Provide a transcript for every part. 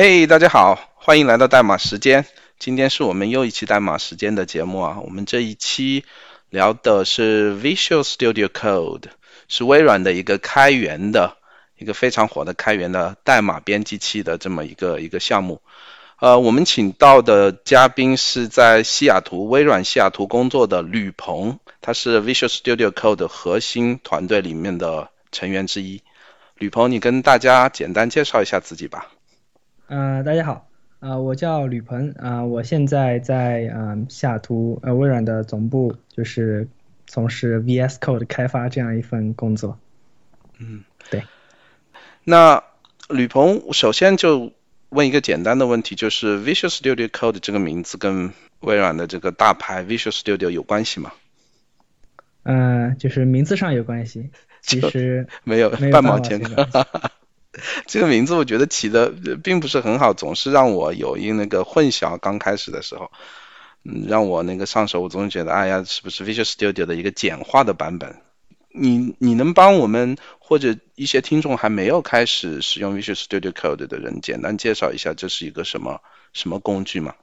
嘿，大家好，欢迎来到代码时间。今天是我们又一期代码时间的节目啊。我们这一期聊的是 Visual Studio Code，是微软的一个开源的一个非常火的开源的代码编辑器的这么一个一个项目。呃，我们请到的嘉宾是在西雅图微软西雅图工作的吕鹏，他是 Visual Studio Code 核心团队里面的成员之一。吕鹏，你跟大家简单介绍一下自己吧。嗯，大家好，啊，我叫吕鹏，啊，我现在在嗯西雅图呃微软的总部，就是从事 VS Code 开发这样一份工作。嗯，对。那吕鹏，首先就问一个简单的问题，就是 Visual Studio Code 这个名字跟微软的这个大牌 Visual Studio 有关系吗？嗯，就是名字上有关系，其实没有半毛钱。这个名字我觉得起的并不是很好，总是让我有一那个混淆。刚开始的时候，嗯，让我那个上手，我总是觉得，哎呀，是不是 Visual Studio 的一个简化的版本？你你能帮我们或者一些听众还没有开始使用 Visual Studio Code 的人，简单介绍一下这是一个什么什么工具吗？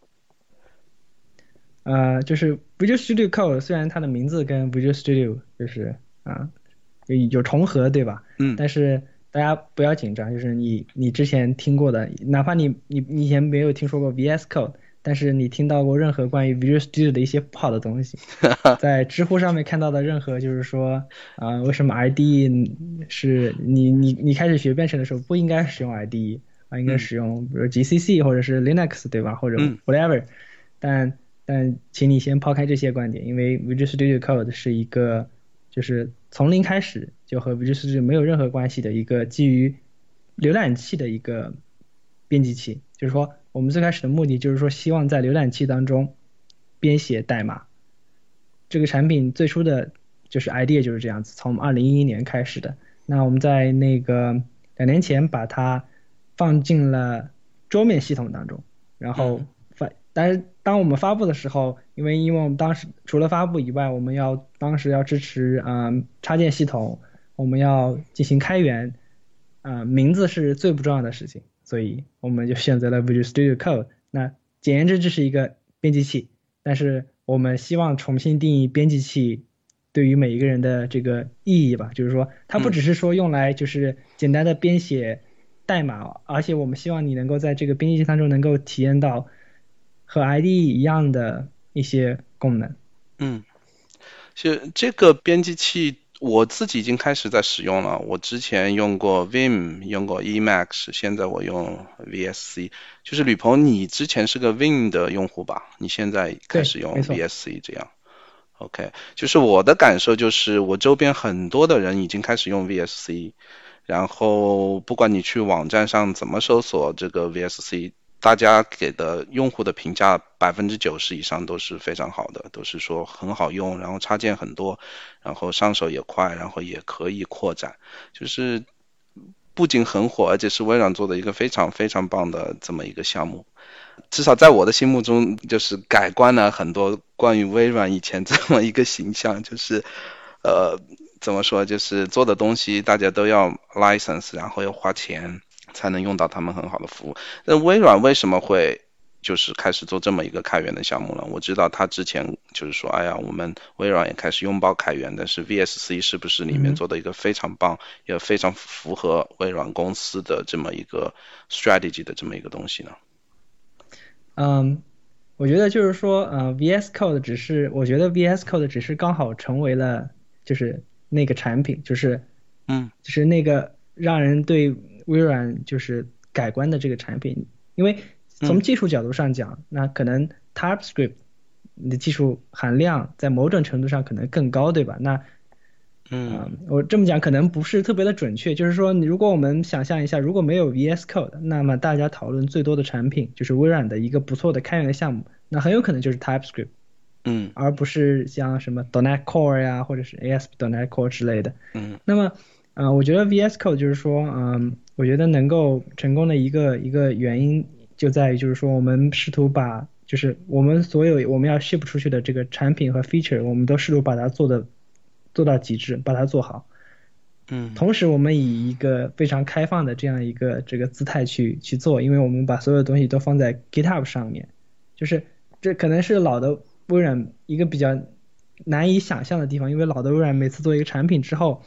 呃，就是 Visual Studio Code，虽然它的名字跟 Visual Studio 就是啊有重合，对吧？嗯，但是。大家不要紧张，就是你你之前听过的，哪怕你你你以前没有听说过 VS Code，但是你听到过任何关于 Visual Studio 的一些不好的东西，在知乎上面看到的任何就是说啊，为什么 IDE 是你你你开始学编程的时候不应该使用 IDE 啊，应该使用比如 GCC 或者是 Linux 对吧，或者 whatever，但但请你先抛开这些观点，因为 Visual Studio Code 是一个。就是从零开始就和 Visual Studio 没有任何关系的一个基于浏览器的一个编辑器。就是说，我们最开始的目的就是说，希望在浏览器当中编写代码。这个产品最初的就是 idea 就是这样子，从二零一一年开始的。那我们在那个两年前把它放进了桌面系统当中，然后发。但是当我们发布的时候，因为因为我们当时除了发布以外，我们要当时要支持嗯插件系统，我们要进行开源，啊名字是最不重要的事情，所以我们就选择了 Visual Studio Code。那简言之，这是一个编辑器，但是我们希望重新定义编辑器对于每一个人的这个意义吧，就是说它不只是说用来就是简单的编写代码，而且我们希望你能够在这个编辑器当中能够体验到。和 IDE 一样的一些功能。嗯，其实这个编辑器我自己已经开始在使用了。我之前用过 Vim，用过 Emacs，现在我用 VSC。就是吕鹏，你之前是个 Vim 的用户吧？你现在开始用 VSC 这样？OK，就是我的感受就是，我周边很多的人已经开始用 VSC，然后不管你去网站上怎么搜索这个 VSC。大家给的用户的评价百分之九十以上都是非常好的，都是说很好用，然后插件很多，然后上手也快，然后也可以扩展，就是不仅很火，而且是微软做的一个非常非常棒的这么一个项目。至少在我的心目中，就是改观了很多关于微软以前 这么一个形象，就是呃怎么说，就是做的东西大家都要 license，然后要花钱。才能用到他们很好的服务。那微软为什么会就是开始做这么一个开源的项目呢？我知道他之前就是说，哎呀，我们微软也开始拥抱开源，但是 VSC 是不是里面做的一个非常棒，也非常符合微软公司的这么一个 strategy 的这么一个东西呢？嗯，我觉得就是说，呃，VS Code 只是，我觉得 VS Code 只是刚好成为了就是那个产品，就是嗯，就是那个让人对。微软就是改观的这个产品，因为从技术角度上讲，那可能 TypeScript 的技术含量在某种程度上可能更高，对吧？那，嗯，我这么讲可能不是特别的准确，就是说，如果我们想象一下，如果没有 VS Code，那么大家讨论最多的产品就是微软的一个不错的开源的项目，那很有可能就是 TypeScript，嗯，而不是像什么 .NET Core 呀，或者是 ASP.NET Core 之类的，嗯，那么。啊，我觉得 VS Code 就是说，嗯，我觉得能够成功的一个一个原因就在于，就是说我们试图把，就是我们所有我们要 ship 出去的这个产品和 feature，我们都试图把它做的做到极致，把它做好。嗯，同时我们以一个非常开放的这样一个这个姿态去去做，因为我们把所有东西都放在 GitHub 上面，就是这可能是老的微软一个比较难以想象的地方，因为老的微软每次做一个产品之后，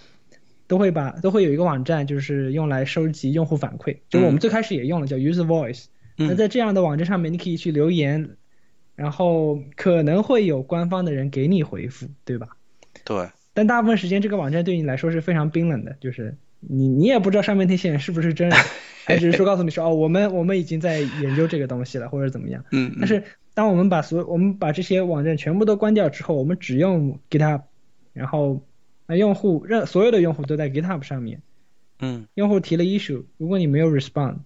都会把都会有一个网站，就是用来收集用户反馈，就我们最开始也用了叫 User Voice，那在这样的网站上面，你可以去留言，然后可能会有官方的人给你回复，对吧？对。但大部分时间，这个网站对你来说是非常冰冷的，就是你你也不知道上面那些人是不是真人，还只是说告诉你说哦，我们我们已经在研究这个东西了，或者怎么样。嗯。但是当我们把所我们把这些网站全部都关掉之后，我们只用 GitHub，然后那用户任所有的用户都在 GitHub 上面。嗯。用户提了 issue，如果你没有 respond，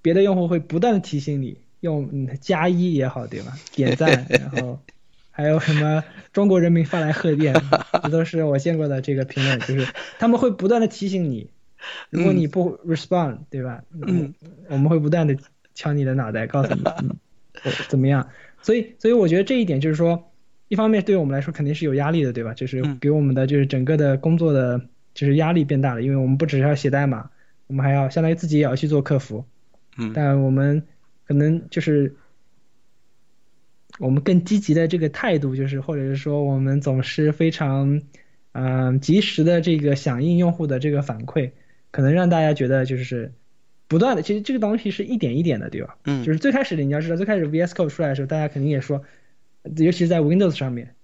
别的用户会不断的提醒你，用加一也好，对吧？点赞，然后。还有什么中国人民发来贺电，这都是我见过的这个评论，就是他们会不断的提醒你，如果你不 respond，对吧？嗯，我们会不断的敲你的脑袋，告诉你嗯怎么样。所以，所以我觉得这一点就是说，一方面对我们来说肯定是有压力的，对吧？就是给我们的就是整个的工作的就是压力变大了，因为我们不只是要写代码，我们还要相当于自己也要去做客服。嗯，但我们可能就是。我们更积极的这个态度，就是或者是说，我们总是非常，嗯，及时的这个响应用户的这个反馈，可能让大家觉得就是不断的，其实这个东西是一点一点的，对吧？嗯。就是最开始的你要知道，最开始 VS Code 出来的时候，大家肯定也说，尤其是在 Windows 上面，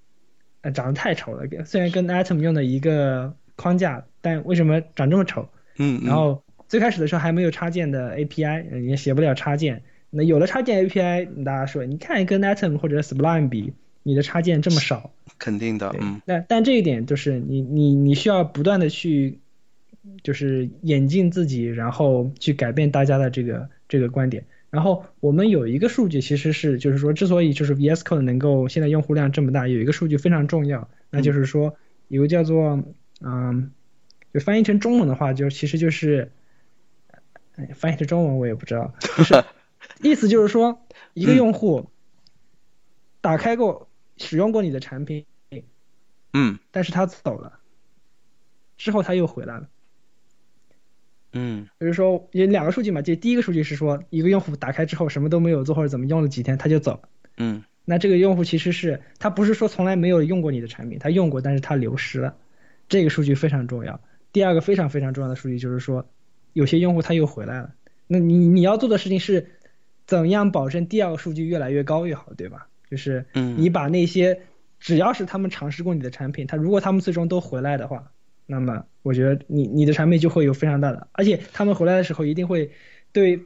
呃，长得太丑了。虽然跟 Atom 用的一个框架，但为什么长这么丑？嗯。然后最开始的时候还没有插件的 API，也写不了插件。那有了插件 API，大家说，你看跟 Atom 或者 Sublime 比，你的插件这么少，肯定的，嗯。那但这一点就是你你你需要不断的去，就是演进自己，然后去改变大家的这个这个观点。然后我们有一个数据，其实是就是说，之所以就是 VS Code 能够现在用户量这么大，有一个数据非常重要，那就是说有个叫做嗯，就翻译成中文的话，就其实就是，翻译成中文我也不知道，就是。意思就是说，一个用户打开过、使用过你的产品，嗯，但是他走了，之后他又回来了，嗯，比如说有两个数据嘛，就第一个数据是说，一个用户打开之后什么都没有做或者怎么用了几天他就走了，嗯，那这个用户其实是他不是说从来没有用过你的产品，他用过，但是他流失了，这个数据非常重要。第二个非常非常重要的数据就是说，有些用户他又回来了，那你你要做的事情是。怎样保证第二个数据越来越高越好，对吧？就是你把那些只要是他们尝试过你的产品，他如果他们最终都回来的话，那么我觉得你你的产品就会有非常大的，而且他们回来的时候一定会对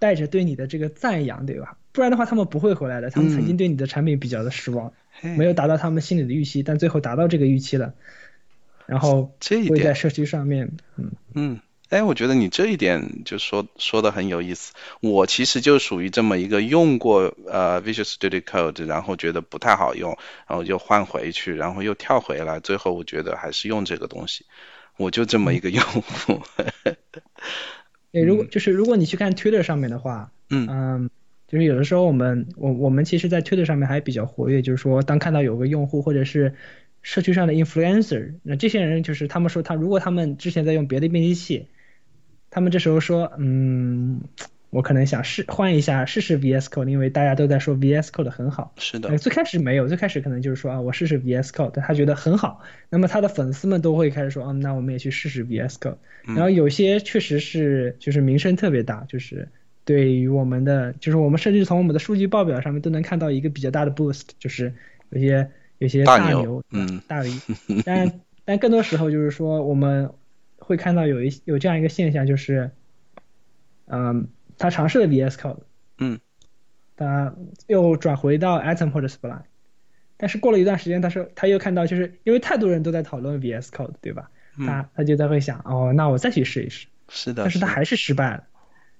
带着对你的这个赞扬，对吧？不然的话他们不会回来的。他们曾经对你的产品比较的失望，没有达到他们心里的预期，但最后达到这个预期了，然后会在社区上面，嗯嗯。哎，我觉得你这一点就说说的很有意思。我其实就属于这么一个用过呃 Visual Studio Code，然后觉得不太好用，然后就换回去，然后又跳回来，最后我觉得还是用这个东西。我就这么一个用户。对，如果就是如果你去看 Twitter 上面的话，嗯嗯，就是有的时候我们我我们其实，在 Twitter 上面还比较活跃，就是说当看到有个用户或者是社区上的 influencer，那这些人就是他们说他如果他们之前在用别的编辑器。他们这时候说，嗯，我可能想试换一下试试 VS Code，因为大家都在说 VS Code 很好。是的。最开始没有，最开始可能就是说啊，我试试 VS Code，但他觉得很好。那么他的粉丝们都会开始说，嗯，那我们也去试试 VS Code。然后有些确实是就是名声特别大，就是对于我们的，就是我们甚至从我们的数据报表上面都能看到一个比较大的 boost，就是有些有些大牛，嗯，大 V。但但更多时候就是说我们。会看到有一有这样一个现象，就是，嗯，他尝试了 VS Code，嗯，他又转回到 Atom 或者 Sublime，但是过了一段时间，他说他又看到，就是因为太多人都在讨论 VS Code，对吧？他他就在会想，哦，那我再去试一试。是的。但是他还是失败了，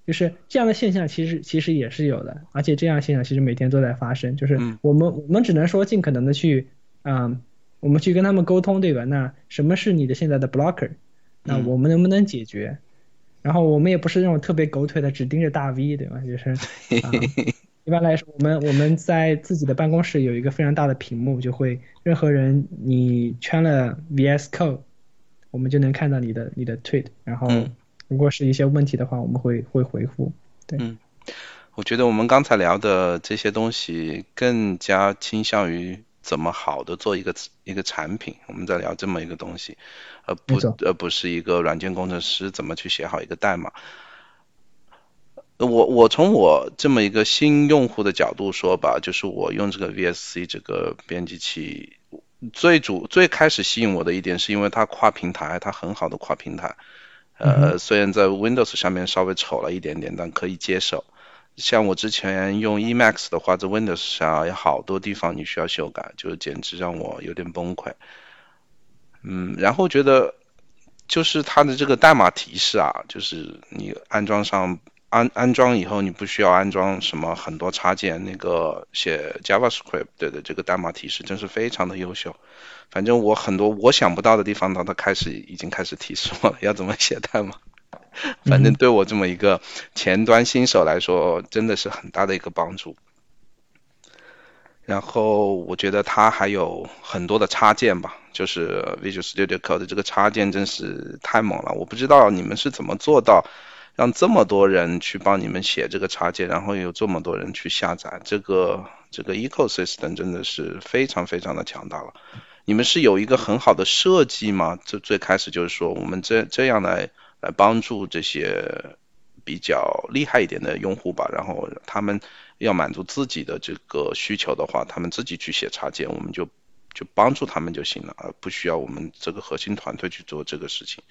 就是这样的现象其实其实也是有的，而且这样现象其实每天都在发生，就是我们我们只能说尽可能的去，嗯，我们去跟他们沟通，对吧？那什么是你的现在的 blocker？那我们能不能解决？然后我们也不是那种特别狗腿的，只盯着大 V，对吧？就是，一般来说，我们我们在自己的办公室有一个非常大的屏幕，就会任何人你圈了 VS Code，我们就能看到你的你的 tweet，然后嗯如果是一些问题的话，我们会会回复。对，嗯，我觉得我们刚才聊的这些东西更加倾向于怎么好的做一个一个产品，我们在聊这么一个东西，而不而不是一个软件工程师怎么去写好一个代码。我我从我这么一个新用户的角度说吧，就是我用这个 VSC 这个编辑器，最主最开始吸引我的一点是因为它跨平台，它很好的跨平台。呃，虽然在 Windows 上面稍微丑了一点点，但可以接受。像我之前用 Emacs 的话，在 Windows 上有好多地方你需要修改，就简直让我有点崩溃。嗯，然后觉得就是它的这个代码提示啊，就是你安装上安安装以后，你不需要安装什么很多插件，那个写 JavaScript 对的这个代码提示真是非常的优秀。反正我很多我想不到的地方，它它开始已经开始提示我了要怎么写代码。反正对我这么一个前端新手来说，真的是很大的一个帮助。然后我觉得它还有很多的插件吧，就是 Visual Studio Code 的这个插件真是太猛了。我不知道你们是怎么做到让这么多人去帮你们写这个插件，然后有这么多人去下载，这个这个 ecosystem 真的是非常非常的强大了。你们是有一个很好的设计吗？这最开始就是说我们这这样来来帮助这些比较厉害一点的用户吧，然后他们要满足自己的这个需求的话，他们自己去写插件，我们就就帮助他们就行了，而不需要我们这个核心团队去做这个事情。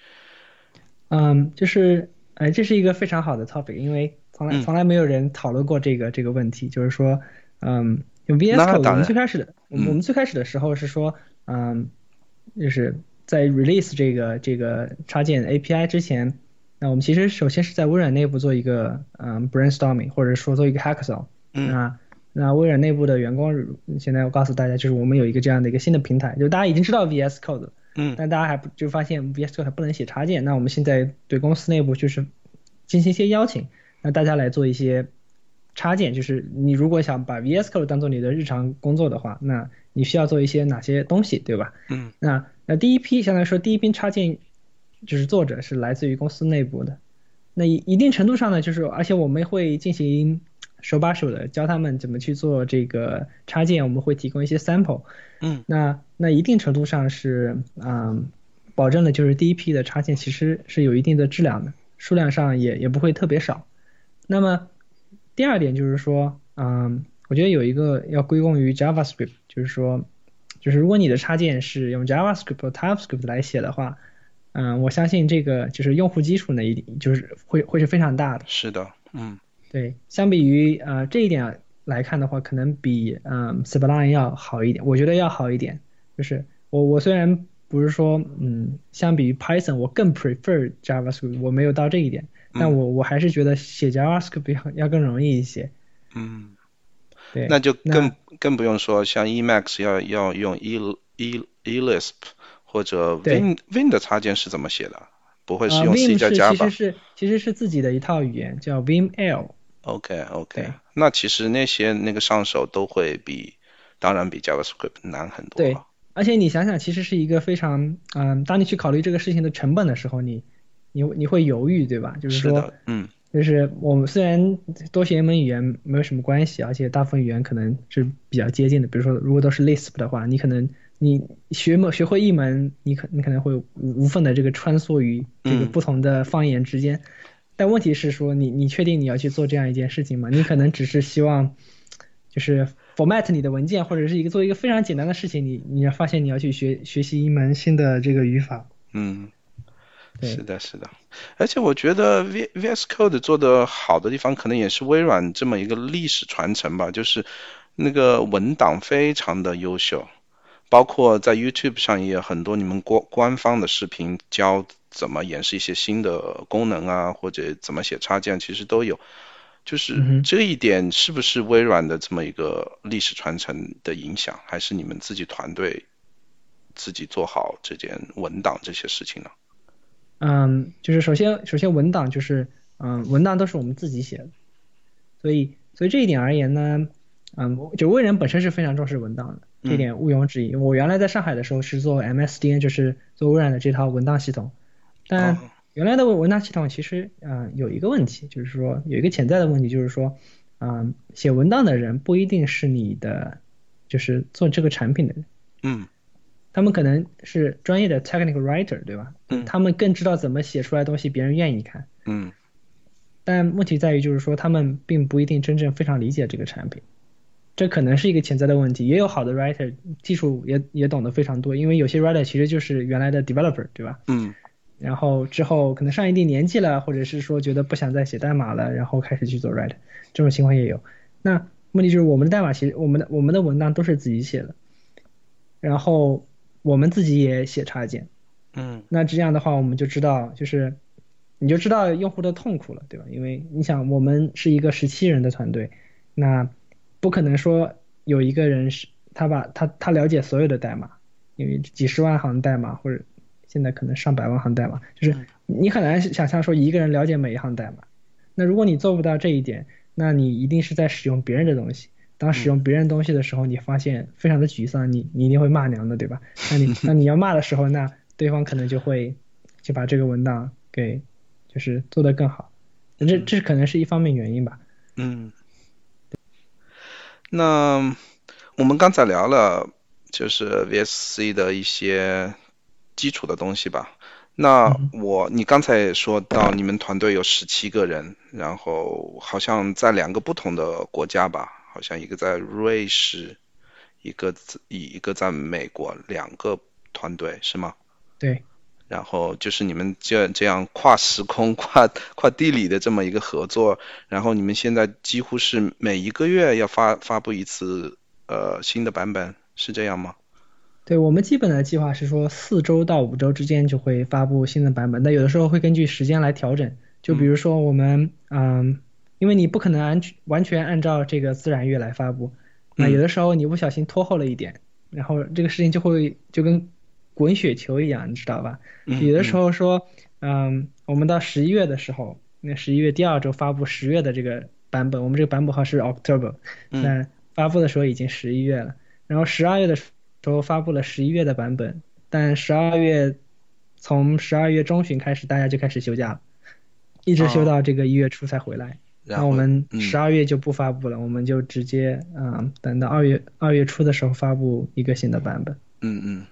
嗯，就是哎，这是一个非常好的 topic，因为从来嗯。从来没有人讨论过这个这个问题，就是说，嗯，用 VS 那 Code，我们最开始的，我们嗯。我们最开始的时候是说，嗯，就是在 release 这个这个插件 API 之前，那我们其实首先是在微软内部做一个嗯 brainstorming，或者说做一个 hackathon。嗯啊那微软内部的员工，现在我告诉大家，就是我们有一个这样的一个新的平台，就大家已经知道 VS Code 了。嗯但大家还不就发现 VS Code 还不能写插件，那我们现在对公司内部就是进行一些邀请，那大家来做一些插件，就是你如果想把 VS Code 当做你的日常工作的话，那你需要做一些哪些东西，对吧？嗯那那第一批相当于说第一批插件就是作者是来自于公司内部的，那一一定程度上呢，就是而且我们会进行手把手的教他们怎么去做这个插件，我们会提供一些 sample，嗯那那一定程度上是嗯保证了就是第一批的插件其实是有一定的质量的，数量上也也不会特别少。那么第二点就是说，嗯，我觉得有一个要归功于 JavaScript，就是说，就是如果你的插件是用 JavaScript 或 TypeScript 来写的话，嗯，我相信这个就是用户基础呢，一定就是会会是非常大的。是的，嗯对，相比于呃这一点来看的话，可能比嗯 Sublime 要好一点，我觉得要好一点。就是我我虽然不是说嗯，相比于 Python 我更 prefer JavaScript，我没有到这一点，但我我还是觉得写 JavaScript 要要更容易一些。嗯，对，那就那更更不用说像 Emacs 要要用 E E Elisp 或者对 Win Win 的插件是怎么写的？不会是啊用 C Vim 加是 Java？其实是其实是自己的一套语言叫 VimL。OK OK，那其实那些那个上手都会比，当然比 JavaScript 难很多对。而且你想想，其实是一个非常嗯，当你去考虑这个事情的成本的时候，你你你会犹豫，对吧？就是说，嗯就是我们虽然多学一门语言没有什么关系，而且大部分语言可能是比较接近的。比如说，如果都是 Lisp 的话，你可能你学某学会一门，你可你可能会无无缝的这个穿梭于这个嗯不同的方言之间。但问题是说，你你确定你要去做这样一件事情吗？你可能只是希望就是 format 你的文件，或者是一个做一个非常简单的事情，你你要发现你要去学学习一门新的这个语法。嗯，对是的，是的。而且我觉得 V VS Code 做的好的地方，可能也是微软这么一个历史传承吧，就是那个文档非常的优秀，包括在 YouTube 上也有很多你们官官方的视频教怎么演示一些新的功能啊，或者怎么写插件，其实都有。就是这一点是不是微软的这么一个历史传承的影响，还是你们自己团队自己做好这件文档这些事情呢？嗯，就是首先首先文档就是嗯文档都是我们自己写的，所以所以这一点而言呢，嗯，就微软本身是非常重视文档的。这点毋庸置疑。我原来在上海的时候是做 MSDN，就是做微软的这套文档系统，但原来的文档系统其实啊有一个问题，就是说有一个潜在的问题，就是说，嗯，写文档的人不一定是你的，就是做这个产品的人，嗯，他们可能是专业的 technical writer，对吧？嗯，他们更知道怎么写出来东西别人愿意看，嗯，但问题在于就是说他们并不一定真正非常理解这个产品，这可能是一个潜在的问题。也有好的 writer，技术也也懂得非常多，因为有些 writer 其实就是原来的 developer，对吧？嗯。然后之后可能上一定年纪了，或者是说觉得不想再写代码了，然后开始去做 write，这种情况也有。那问题就是我们的代码其实我们的我们的文档都是自己写的，然后我们自己也写插件。嗯。那这样的话我们就知道，就是你就知道用户的痛苦了，对吧？因为你想我们是一个十七人的团队，那不可能说有一个人是他把他他了解所有的代码，因为几十万行代码或者。现在可能上百万行代码，就是你很难想象说一个人了解每一行代码。那如果你做不到这一点，那你一定是在使用别人的东西。当使用别人东西的时候，你发现非常的沮丧，你你一定会骂娘的，对吧？那你 那你要骂的时候，那对方可能就会就把这个文档给就是做得更好。这这可能是一方面原因吧。嗯。那我们刚才聊了就是 VSC 的一些。基础的东西吧。那我，你刚才说到你们团队有十七个人，然后好像在两个不同的国家吧，好像一个在瑞士，一个一一个在美国，两个团队是吗？对。然后就是你们这这样跨时空、跨跨地理的这么一个合作，然后你们现在几乎是每一个月要发发布一次呃新的版本，是这样吗？对我们基本的计划是说，四周到五周之间就会发布新的版本，但有的时候会根据时间来调整。就比如说我们，嗯，因为你不可能完全完全按照这个自然月来发布，那有的时候你不小心拖后了一点，然后这个事情就会就跟滚雪球一样，你知道吧？有的时候说，嗯，我们到十一月的时候，那十一月第二周发布十月的这个版本，我们这个版本号是 October，那发布的时候已经十一月了，然后十二月的。时候发布了十一月的版本，但十二月从十二月中旬开始，大家就开始休假了，一直休到这个一月初才回来。那我们十二月就不发布了，我们就直接嗯，等到二月二月初的时候发布一个新的版本。嗯嗯。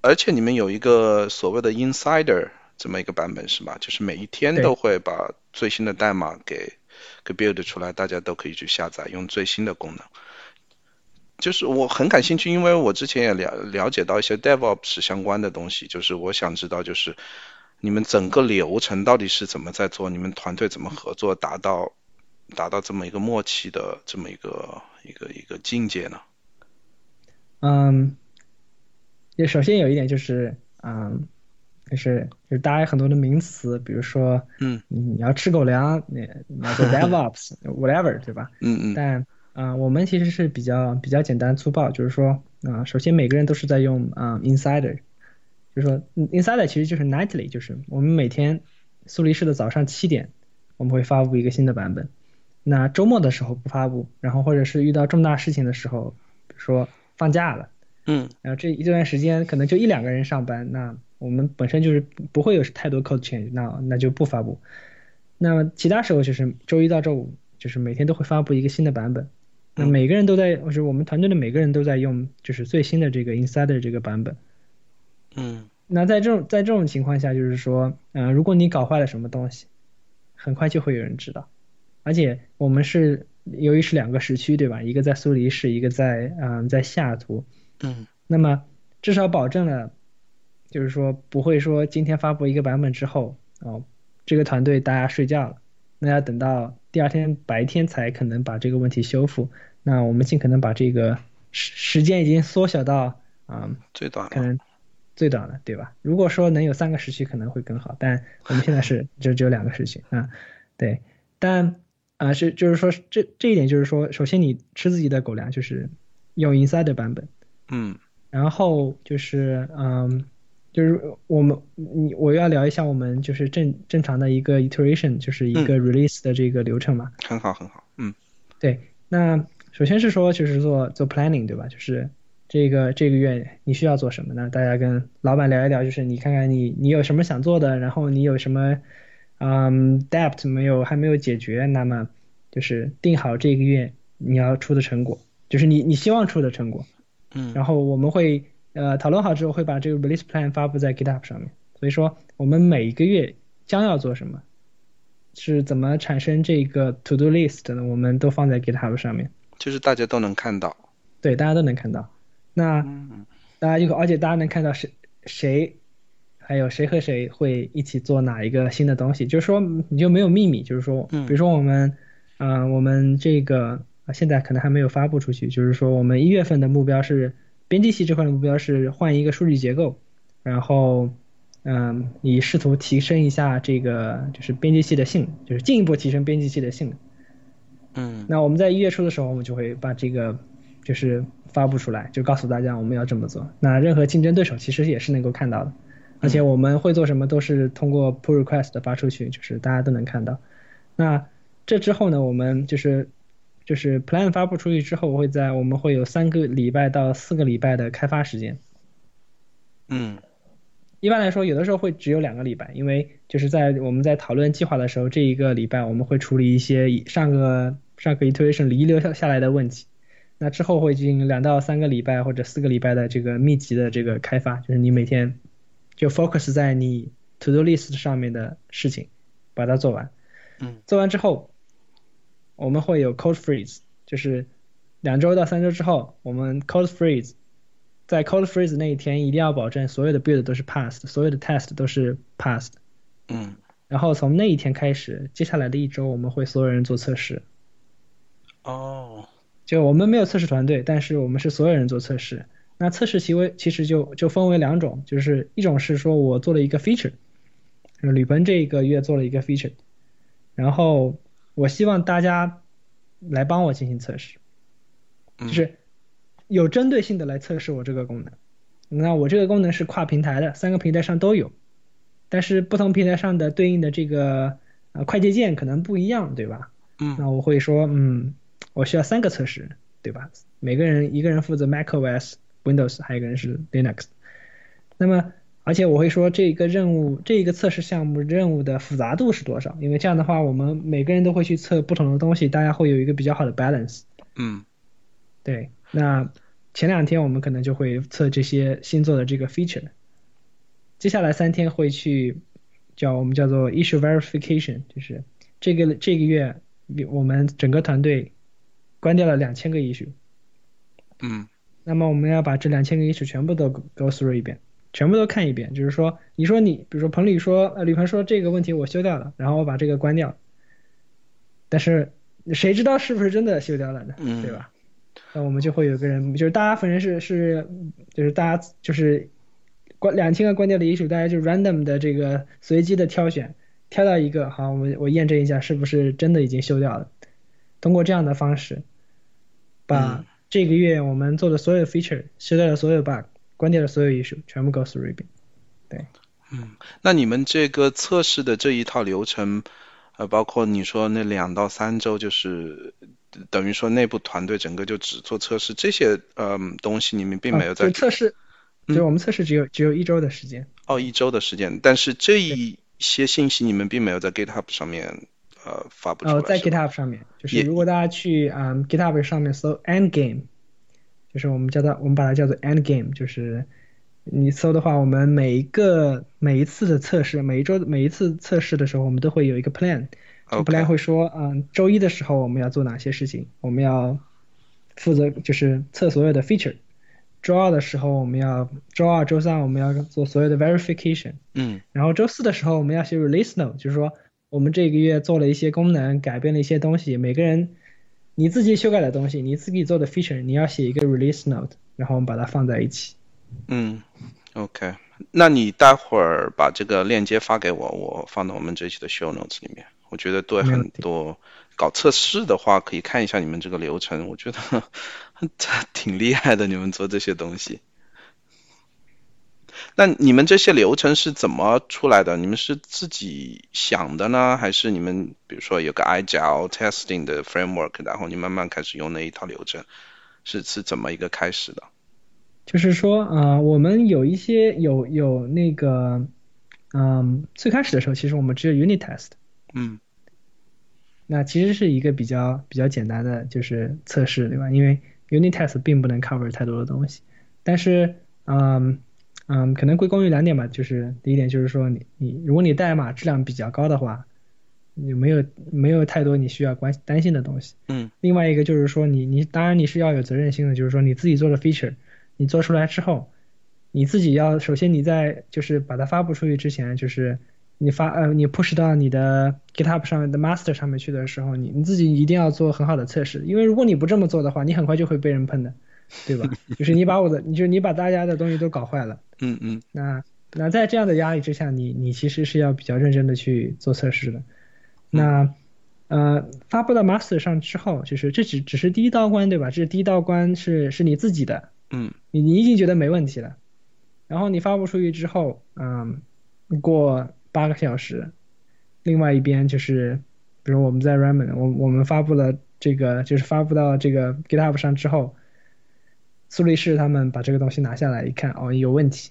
而且你们有一个所谓的 Insider 这么一个版本是吧？就是每一天都会把最新的代码给给 build 出来，大家都可以去下载，用最新的功能。就是我很感兴趣，因为我之前也了了解到一些 DevOps 相关的东西，就是我想知道，就是你们整个流程到底是怎么在做，你们团队怎么合作，达到达到这么一个默契的这么一个一个一个境界呢？嗯，就首先有一点就是，嗯，就是就是大家有很多的名词，比如说，嗯，你要吃狗粮，你你要做 DevOps，whatever，对吧？嗯嗯。但啊，我们其实是比较比较简单粗暴，就是说，啊，首先每个人都是在用啊，Insider，就是说，Insider 其实就是 Nightly，就是我们每天苏黎世的早上七点，我们会发布一个新的版本。那周末的时候不发布，然后或者是遇到重大事情的时候，比如说放假了，嗯，然后这一段时间可能就一两个人上班，那我们本身就是不会有太多 code change，那那就不发布。那么其他时候就是周一到周五，就是每天都会发布一个新的版本。那每个人都在，就是我们团队的每个人都在用，就是最新的这个 Insider 这个版本。嗯。那在这种在这种情况下，就是说，嗯，如果你搞坏了什么东西，很快就会有人知道。而且我们是由于是两个时区，对吧？一个在苏黎世，一个在嗯在西雅图。嗯。那么至少保证了，就是说不会说今天发布一个版本之后，哦，这个团队大家睡觉了，那要等到第二天白天才可能把这个问题修复。那我们尽可能把这个时时间已经缩小到啊最短可能最短的，对吧？如果说能有三个时期可能会更好，但我们现在是 就只有两个时期啊，对，但啊是就是说这这一点就是说，首先你吃自己的狗粮，就是用 Inside 版本，嗯，然后就是嗯就是我们你我要聊一下我们就是正正常的一个 iteration，就是一个 release 的这个流程嘛，很好很好，嗯，对，那。首先是说，就是做做 planning，对吧？就是这个这个月你需要做什么呢？大家跟老板聊一聊，就是你看看你你有什么想做的，然后你有什么嗯 debt 没有还没有解决，那么就是定好这个月你要出的成果，就是你你希望出的成果。嗯，然后我们会呃讨论好之后会把这个 release plan 发布在 GitHub 上面。所以说我们每一个月将要做什么，是怎么产生这个 to do list 的，我们都放在 GitHub 上面，就是大家都能看到。对，大家都能看到。那大家就而且大家能看到谁谁，还有谁和谁会一起做哪一个新的东西，就是说你就没有秘密，就是说，比如说我们，嗯，我们这个现在可能还没有发布出去，就是说我们一月份的目标是编辑器这块的目标是换一个数据结构，然后，嗯，以试图提升一下这个就是编辑器的性能，就是进一步提升编辑器的性。能。嗯，那我们在一月初的时候，我们就会把这个就是发布出来，就告诉大家我们要这么做。那任何竞争对手其实也是能够看到的，而且我们会做什么都是通过 pull request 发出去，就是大家都能看到。那这之后呢，我们就是就是 plan 发布出去之后，会在我们会有三个礼拜到四个礼拜的开发时间。嗯，一般来说，有的时候会只有两个礼拜，因为就是在我们在讨论计划的时候，这一个礼拜我们会处理一些上个上个 iteration 遗留下下来的问题。那之后会进行两到三个礼拜或者四个礼拜的这个密集的这个开发，就是你每天就 focus 在你 to do list 上面的事情，把它做完。嗯，做完之后，我们会有 code freeze，就是两周到三周之后，我们 code freeze，在 code freeze 那一天一定要保证所有的 build 都是 passed，所有的 test 都是 passed。嗯，然后从那一天开始，接下来的一周我们会所有人做测试。哦，就我们没有测试团队，但是我们是所有人做测试。那测试其为其实就就分为两种，就是一种是说我做了一个 feature，吕鹏这一个月做了一个 feature，然后我希望大家来帮我进行测试，就是有针对性的来测试我这个功能。那我这个功能是跨平台的，三个平台上都有，但是不同平台上的对应的这个呃快捷键可能不一样，对吧？嗯，那我会说，嗯，我需要三个测试，对吧？每个人一个人负责 macOS、Windows，还有一个人是 Linux。那么，而且我会说这个任务、这一个测试项目任务的复杂度是多少？因为这样的话，我们每个人都会去测不同的东西，大家会有一个比较好的 balance。嗯，对。那前两天我们可能就会测这些新做的这个 feature，接下来三天会去叫我们叫做 issue verification，就是这个这个月。我们整个团队关掉了两千个 issue，嗯，那么我们要把这两千个 issue 全部都 go through 一遍，全部都看一遍。就是说，你说你，比如说彭磊说，呃，吕鹏说这个问题我修掉了，然后我把这个关掉，但是谁知道是不是真的修掉了呢？嗯，对吧？那我们就会有个人，就是大家反正是是，就是大家就是关两千个关掉的 issue，大家就 random 的这个随机的挑选。挑到一个好，我我验证一下是不是真的已经修掉了。通过这样的方式，把这个月我们做的所有 feature 修掉的所有 bug，关掉的所有 issue，全部 go through 一遍。对，嗯，那你们这个测试的这一套流程，呃，包括你说那两到三周，就是等于说内部团队整个就只做测试，这些呃东西你们并没有在测试，就我们测试只有只有一周的时间。哦，一周的时间，但是这一些信息你们并没有在 GitHub 上面呃发布出来。哦，在 GitHub 上面，就是如果大家去啊 GitHub 上面搜 End Game，就是我们叫它，我们把它叫做 End Game，就是你搜的话，我们每一个每一次的测试，每一周每一次测试的时候，我们都会有一个 plan，这个 plan 会说，嗯，周一的时候我们要做哪些事情，我们要负责就是测所有的 feature。周二的时候，我们要周二、周三我们要做所有的 verification，嗯，然后周四的时候我们要写 release note，就是说我们这个月做了一些功能，改变了一些东西，每个人你自己修改的东西，你自己做的 feature，你要写一个 release note，然后我们把它放在一起。嗯，OK，那你待会儿把这个链接发给我，我放到我们这期的 show notes 里面。我觉得对很多搞测试的话，可以看一下你们这个流程，我觉得 挺厉害的。你们做这些东西，那你们这些流程是怎么出来的？你们是自己想的呢，还是你们比如说有个 Agile testing 的 framework，然后你慢慢开始用那一套流程，是是怎么一个开始的？就是说，呃，我们有一些有有那个，嗯，最开始的时候，其实我们只有 unit test，嗯那其实是一个比较比较简单的就是测试，对吧？因为 unit test 并不能 cover 太多的东西，但是，嗯嗯，可能归功于两点吧，就是第一点就是说你你如果你代码质量比较高的话，你没有没有太多你需要关担心的东西。嗯另外一个就是说你你当然你是要有责任心的，就是说你自己做的 feature，你做出来之后，你自己要首先你在就是把它发布出去之前，就是你发呃你 push 到你的 GitHub 上面的 master 上面去的时候，你你自己一定要做很好的测试，因为如果你不这么做的话，你很快就会被人喷的，对吧？就是你把我的，你就你把大家的东西都搞坏了，嗯嗯那那在这样的压力之下，你你其实是要比较认真的去做测试的。那呃，发布到 master 上之后，就是这只只是第一道关，对吧？这是第一道关是是你自己的，嗯你你已经觉得没问题了，然后你发布出去之后，嗯，过八个小时，另外一边就是，比如我们在 Ramen，我我们发布了这个，就是发布到这个 GitHub 上之后，苏黎世他们把这个东西拿下来一看，哦，有问题。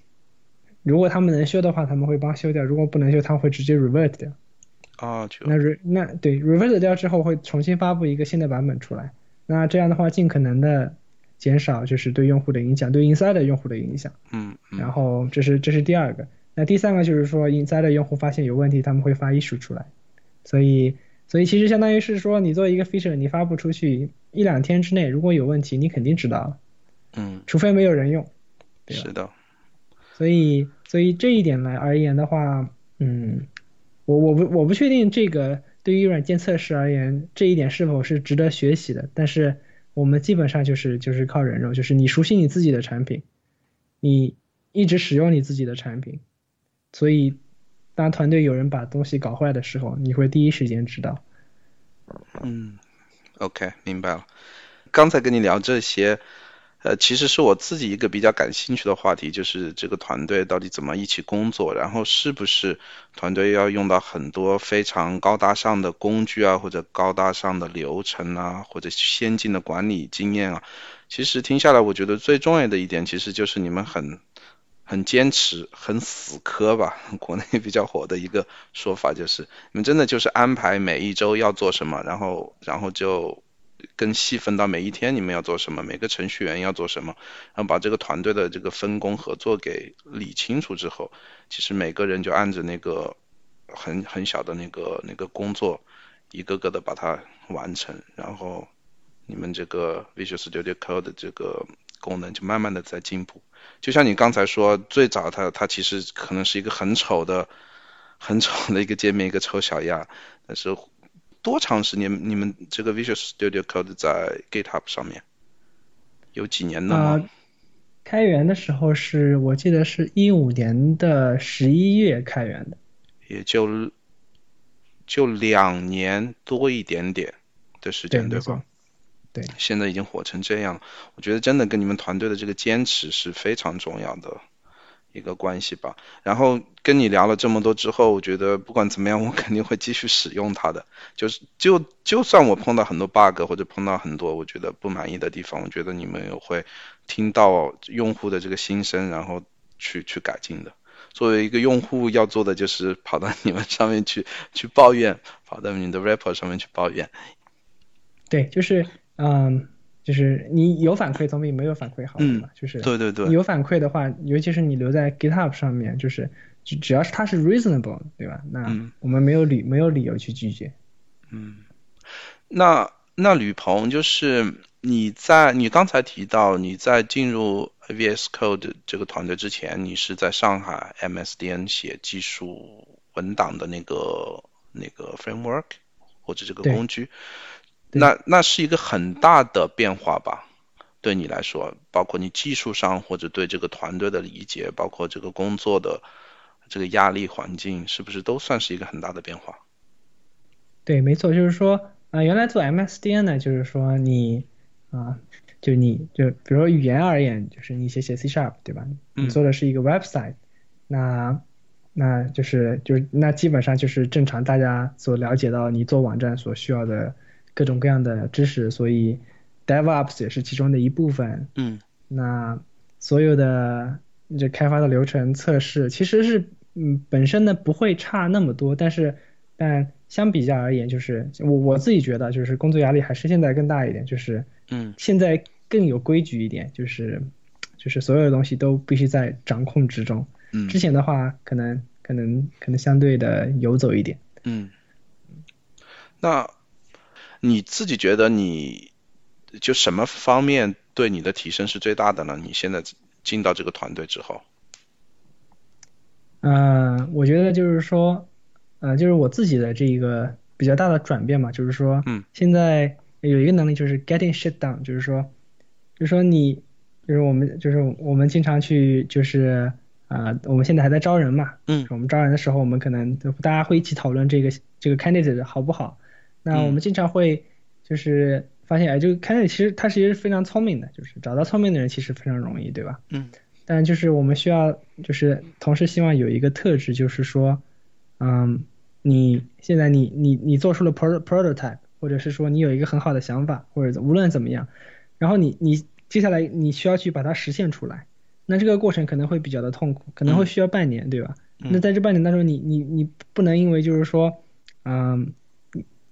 如果他们能修的话，他们会帮修掉；如果不能修，他们会直接 revert 掉。啊，就那 re 那对 revert 掉之后会重新发布一个新的版本出来。那这样的话，尽可能的减少就是对用户的影响，对 inside 用户的影响。嗯嗯然后这是这是第二个。那第三个就是说，inside 用户发现有问题，他们会发 issue 出来。所以所以其实相当于是说，你作为一个 feature，你发布出去一两天之内，如果有问题，你肯定知道了，嗯，除非没有人用。对吧是的，所以，所以这一点来而言的话，嗯，我我不我不确定这个对于软件测试而言，这一点是否是值得学习的。但是我们基本上就是就是靠人肉，就是你熟悉你自己的产品，你一直使用你自己的产品，所以当团队有人把东西搞坏的时候，你会第一时间知道。嗯，OK，明白了。刚才跟你聊这些，呃，其实是我自己一个比较感兴趣的话题，就是这个团队到底怎么一起工作，然后是不是团队要用到很多非常高大上的工具啊，或者高大上的流程啊，或者先进的管理经验啊。其实听下来，我觉得最重要的一点，其实就是你们很很坚持、很死磕吧。国内比较火的一个说法就是，你们真的就是安排每一周要做什么，然后然后就更细分到每一天你们要做什么，每个程序员要做什么，然后把这个团队的这个分工合作给理清楚之后，其实每个人就按着那个很很小的那个那个工作，一个个的把它完成，然后你们这个 Visual Studio Code 的这个功能就慢慢的在进步。就像你刚才说，最早它它其实可能是一个很丑的、很丑的一个界面，一个丑小鸭。但是多长时间？你们这个 Visual Studio Code 在 GitHub 上面有几年了吗？啊、开源的时候是我记得是一五年的十一月开源的，也就就两年多一点点的时间，对吧？对，现在已经火成这样，我觉得真的跟你们团队的这个坚持是非常重要的一个关系吧。然后跟你聊了这么多之后，我觉得不管怎么样，我肯定会继续使用它的。就是就就算我碰到很多 bug 或者碰到很多我觉得不满意的地方，我觉得你们也会听到用户的这个心声，然后去去改进的。作为一个用户要做的就是跑到你们上面去 去抱怨，跑到你的 report 上面去抱怨。对，就是嗯，就是你有反馈总比没有反馈好，对吧？就是对对对，有反馈的话，尤其是你留在 GitHub 上面，就是只只要是它是 reasonable，对吧？那嗯我们没有理没有理由去拒绝。嗯，那那吕鹏就是你在你刚才提到你在进入 VS Code 这个团队之前，你是在上海 MSDN 写技术文档的那个那个 framework 或者这个工具，对那那是一个很大的变化吧？对你来说，包括你技术上或者对这个团队的理解，包括这个工作的这个压力环境，是不是都算是一个很大的变化？对，没错，就是说，啊、原来做 MSDN 呢，就是说你，啊、就你就比如说语言而言，就是你写写 C Sharp，对吧？你嗯做的是一个 website，、那那就是就是那基本上就是正常大家所了解到你做网站所需要的各种各样的知识，所以 DevOps 也是其中的一部分。嗯那所有的这开发的流程测试，其实是嗯本身呢不会差那么多，但是但相比较而言，就是我我自己觉得就是工作压力还是现在更大一点，就是嗯现在更有规矩一点，就是就是所有的东西都必须在掌控之中。嗯之前的话，可能可能可能相对的游走一点。嗯，那你自己觉得你就什么方面对你的提升是最大的呢？你现在进到这个团队之后，嗯，我觉得就是说，呃，就是我自己的这个比较大的转变嘛，就是说，嗯，现在有一个能力就是 getting shit done，就是说，就是说你，就是我们，就是我们经常去，就是啊、我们现在还在招人嘛，嗯我们招人的时候，我们可能大家会一起讨论这个这个 candidate 好不好。那我们经常会就是发现，哎，这个 candidate 其实他其实非常聪明的，就是找到聪明的人其实非常容易，对吧？嗯但就是我们需要，就是同时希望有一个特质，就是说，嗯，你现在你你你做出了 pro prototype，或者是说你有一个很好的想法，或者无论怎么样，然后你你接下来你需要去把它实现出来，那这个过程可能会比较的痛苦，可能会需要半年，对吧？嗯那在这半年当中，你你你不能因为就是说，嗯，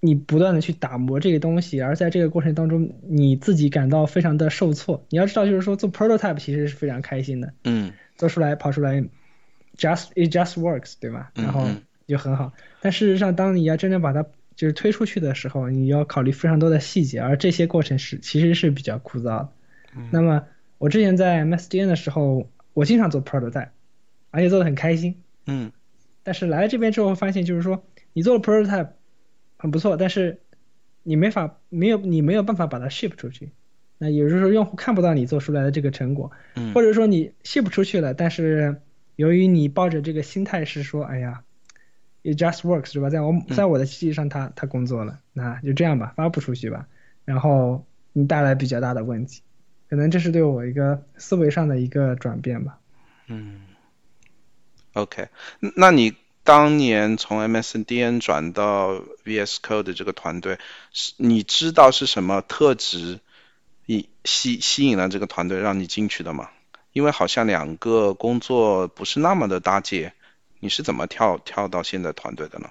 你你不断的去打磨这个东西，而在这个过程当中你自己感到非常的受挫。你要知道，就是说做 prototype 其实是非常开心的，嗯做出来跑出来，just it just works，对吧？嗯然后嗯就很好。但事实上，当你要真正把它就是推出去的时候，你要考虑非常多的细节，而这些过程是其实是比较枯燥的。嗯那么我之前在 MSDN 的时候，我经常做 prototype，而且做的很开心。嗯但是来了这边之后，发现就是说，你做了 prototype 很不错，但是你没法没有你没有办法把它 ship 出去。那有时候用户看不到你做出来的这个成果，嗯或者说你 ship 出去了，但是由于你抱着这个心态是说，哎呀，it just works 是吧？在我在我的机器上它它工作了，那就这样吧，发布出去吧，然后你带来比较大的问题，可能这是对我一个思维上的一个转变吧。嗯，OK，那你当年从 MSDN 转到 VS Code 的这个团队，是你知道是什么特质引吸吸引了这个团队让你进去的吗？因为好像两个工作不是那么的搭界，你是怎么跳跳到现在团队的呢？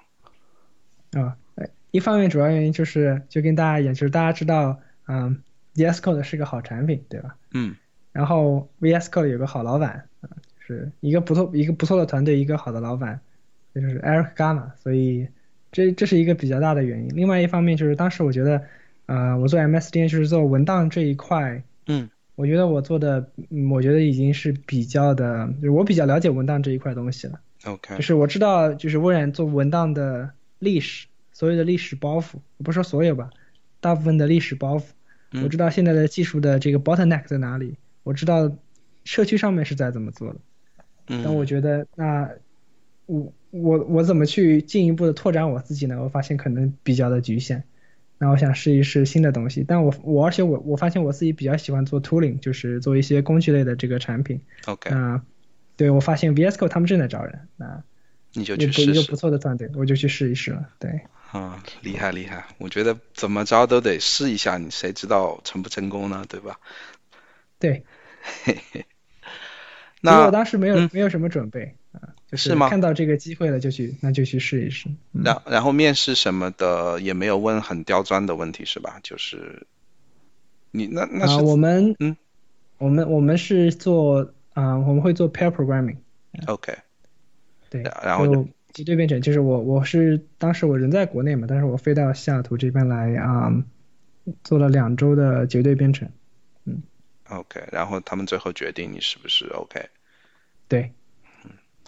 啊，呃一方面主要原因就是就跟大家一样，就是大家知道，嗯，VS Code 是个好产品，对吧？嗯然后 VS Code 有个好老板，啊，是一个不错一个不错的团队，一个好的老板，就是 Eric Gama，所以这这是一个比较大的原因。另外一方面就是当时我觉得，呃，我做 MSDN 就是做文档这一块，嗯我觉得我做的，嗯我觉得已经是比较的，就是我比较了解文档这一块东西了。，OK，就是我知道，就是微软做文档的历史，所有的历史包袱，我不说所有吧，大部分的历史包袱，嗯我知道现在的技术的这个 bottleneck 在哪里，我知道社区上面是在怎么做的，但嗯我觉得那我我我怎么去进一步的拓展我自己呢？我发现可能比较的局限。那我想试一试新的东西，但我我而且我我发现我自己比较喜欢做 tooling，就是做一些工具类的这个产品。OK，那对我发现 VS Code 他们正在招人，那你就一个一个不错的团队，我就去试一试了。对，啊，厉害厉害！我觉得怎么着都得试一下，你谁知道成不成功呢？对吧？对，因为那我当时没有、嗯没有什么准备啊，就是吗看到这个机会了就去，那就去试一试。嗯、然然后面试什么的也没有问很刁钻的问题是吧？就是你那那啊，是我们嗯，我们我们是做啊、我们会做 pair programming，OK，对，然后就结对编程，就是我我是当时我人在国内嘛，但是我飞到西雅图这边来啊、做了两周的绝对编程。嗯 OK，然后他们最后决定你是不是 OK。对，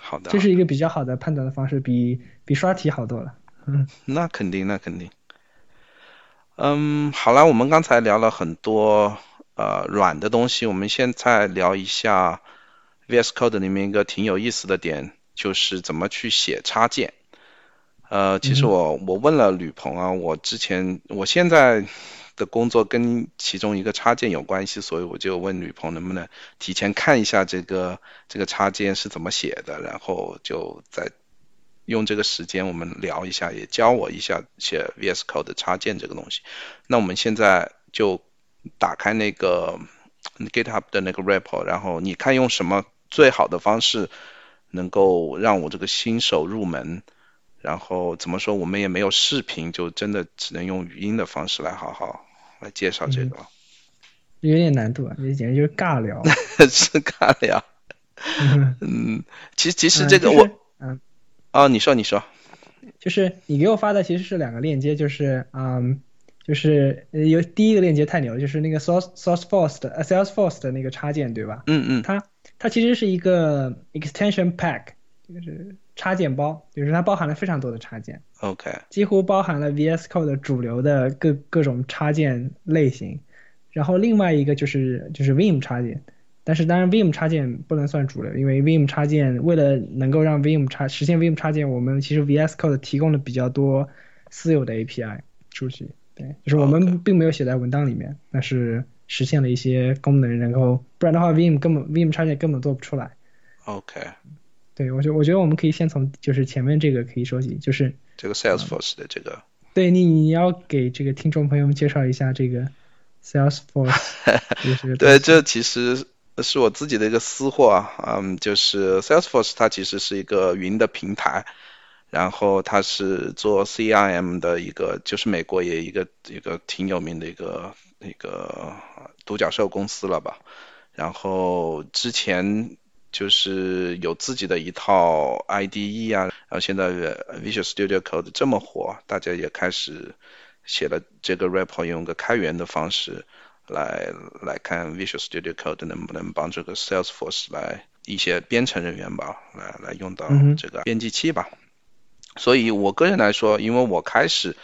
好的，这是一个比较好的判断的方式，比比刷题好多了。嗯那肯定，那肯定。嗯，好了，我们刚才聊了很多呃软的东西，我们现在聊一下 VS Code 里面一个挺有意思的点，就是怎么去写插件。呃，其实我我问了吕鹏啊，我之前我现在的工作跟其中一个插件有关系，所以我就问吕鹏能不能提前看一下这个这个插件是怎么写的，然后就再用这个时间我们聊一下，也教我一下写 VS Code 的插件这个东西。那我们现在就打开那个 GitHub 的那个 repo，然后你看用什么最好的方式能够让我这个新手入门。然后怎么说，我们也没有视频，就真的只能用语音的方式来好好来介绍这个。有点难度啊，这简直就是尬聊。是尬聊。嗯，其实其实这个我，嗯，哦，你说你说，就是你给我发的其实是两个链接，就是嗯，就是有第一个链接太牛了，就是那个 Source SourceForce 的 Salesforce 的那个插件，对吧？嗯嗯。它它其实是一个 Extension Pack，就是插件包，就是它包含了非常多的插件。OK。几乎包含了 VS Code 主流的各各种插件类型，然后另外一个就是就是 Vim 插件。但是当然，Vim 插件不能算主流，因为 Vim 插件为了能够让 Vim 插实现 Vim 插件，我们其实 VS Code 提供了比较多私有的 API 出去，对，就是我们并没有写在文档里面，但是实现了一些功能，然后不然的话，Vim 根本 Vim 插件根本做不出来。OK，对我觉我觉得我们可以先从就是前面这个可以说起，就是这个 Salesforce 的这个。对你你要给这个听众朋友们介绍一下这个 Salesforce，就 是对，这其实。是我自己的一个私货啊，嗯，就是 Salesforce 它其实是一个云的平台，然后它是做 CRM 的一个，就是美国也一个一个挺有名的一个一个独角兽公司了吧。然后之前就是有自己的一套 IDE 啊，然后现在 Visual Studio Code 这么火，大家也开始写了这个 report，用个开源的方式。来来看 Visual Studio Code 能不能帮这个 Salesforce 来一些编程人员吧，来来用到这个编辑器吧。所以我个人来说，因为我开始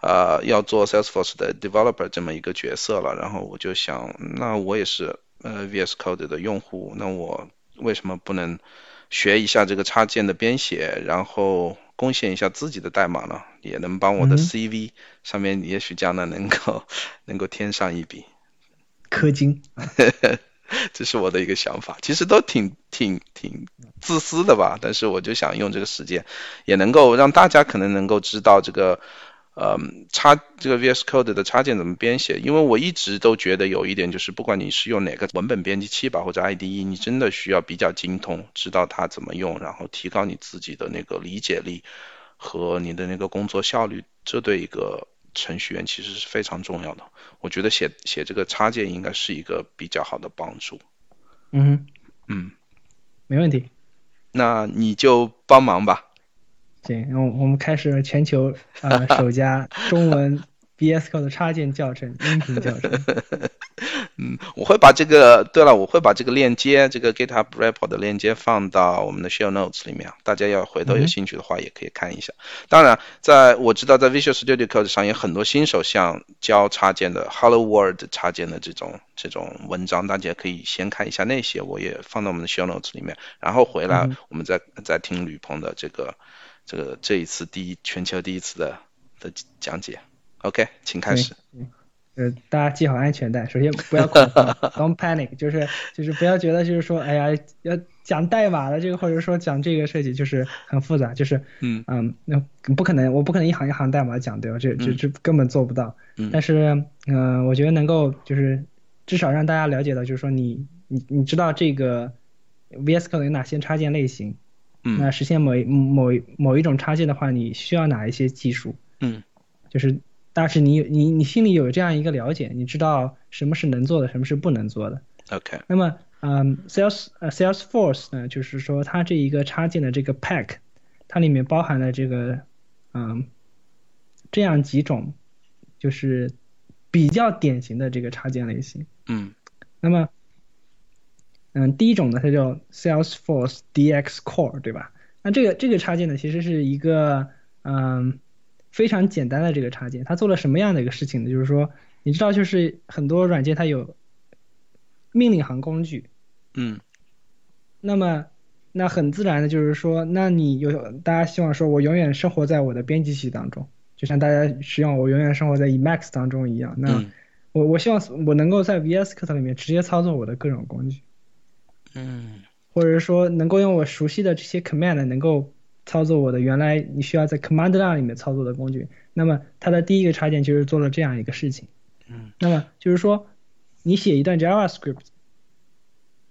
呃要做 Salesforce 的 developer 这么一个角色了，然后我就想，那我也是呃 VS Code 的用户，那我为什么不能学一下这个插件的编写，然后贡献一下自己的代码呢？也能帮我的 CV 上面也许将来能够 能够添上一笔。氪金，这是我的一个想法，其实都挺挺挺自私的吧，但是我就想用这个时间，也能够让大家可能能够知道这个，呃，插这个 VS Code 的插件怎么编写，因为我一直都觉得有一点就是，不管你是用哪个文本编辑器吧，或者 IDE，你真的需要比较精通，知道它怎么用，然后提高你自己的那个理解力和你的那个工作效率，这对一个。程序员其实是非常重要的，我觉得写写这个插件应该是一个比较好的帮助。嗯嗯，没问题，那你就帮忙吧。行，我我们开始全球呃首家 中文 VS Code 插件教程音频教程。嗯，我会把这个，对了，我会把这个链接，这个 GitHub Repo 的链接放到我们的 Show Notes 里面，大家要回头有兴趣的话也可以看一下。当然，在我知道在 Visual Studio Code 上有很多新手像教插件的 Hello World 插件的这种这种文章，大家可以先看一下那些，我也放到我们的 Show Notes 里面，然后回来我们再再听吕鹏的这个这个这一次第一全球第一次的的讲解。OK，请开始。呃，大家系好安全带。首先不要恐慌，Don't panic，就是就是不要觉得就是说，哎呀，要讲代码的这个，或者说讲这个设计就是很复杂，就是嗯嗯，那不可能，我不可能一行一行代码讲，对吧？这这这根本做不到。但是嗯，我觉得能够就是至少让大家了解到，就是说你你你知道这个 VS Code 有哪些插件类型，嗯，那实现某某某一种插件的话，你需要哪一些技术，嗯，就是。但是你你你心里有这样一个了解，你知道什么是能做的，什么是不能做的。OK。那么，嗯，Sales 呃 Salesforce 呢，就是说它这一个插件的这个 pack，它里面包含了这个，嗯，这样几种，就是比较典型的这个插件类型。嗯。那么，嗯，第一种呢，它叫 Salesforce DX Core，对吧？那这个这个插件呢，其实是一个，嗯。非常简单的这个插件，它做了什么样的一个事情呢？就是说，你知道，就是很多软件它有命令行工具，嗯，那么那很自然的就是说，那你有大家希望说我永远生活在我的编辑器当中，就像大家希望我永远生活在 Emacs 当中一样。那我我希望我能够在 VS Code 里面直接操作我的各种工具，嗯，或者说能够用我熟悉的这些 command 能够。操作我的原来你需要在 command line 里面操作的工具，那么它的第一个插件就是做了这样一个事情。嗯，那么就是说，你写一段 JavaScript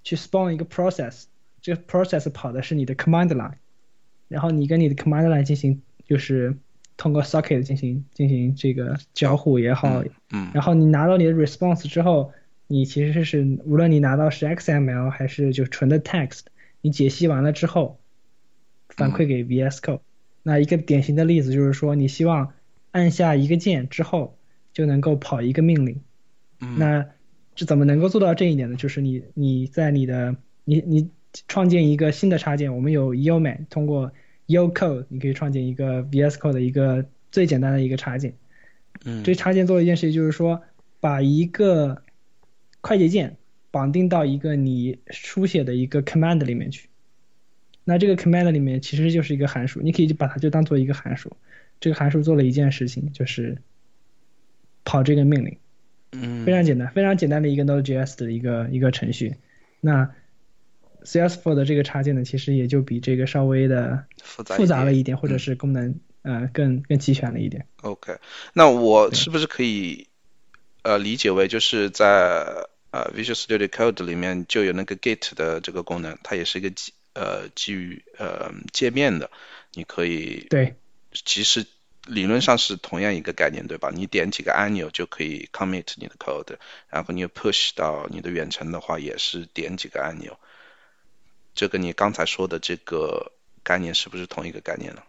去 spawn 一个 process，这个 process 跑的是你的 command line，然后你跟你的 command line 进行就是通过 socket 进行进行这个交互也好，嗯，然后你拿到你的 response 之后，你其实是无论你拿到是 XML 还是就纯的 text，你解析完了之后反馈给 VS Code。那一个典型的例子就是说，你希望按下一个键之后就能够跑一个命令。嗯，那这怎么能够做到这一点呢？就是你你在你的你你创建一个新的插件，我们有 Uman 通过 Ucode 你可以创建一个 VS Code 的一个最简单的一个插件。嗯，这插件做的一件事情就是说，把一个快捷键绑定到一个你书写的一个 command 里面去。那这个 command 里面其实就是一个函数，你可以就把它就当做一个函数。这个函数做了一件事情，就是跑这个命令。嗯，非常简单，非常简单的一个 Node.js 的一个一个程序。那 CS4 的这个插件呢，其实也就比这个稍微的复杂了一一点，或者是功能呃更更齐全了一点。OK，那我是不是可以呃理解为就是在呃 Visual Studio Code 里面就有那个 Git 的这个功能，它也是一个基呃基于呃界面的，你可以对其实理论上是同样一个概念，对吧？你点几个按钮就可以 commit 你的 code，然后你 push 到你的远程的话也是点几个按钮。这跟你刚才说的这个概念是不是同一个概念呢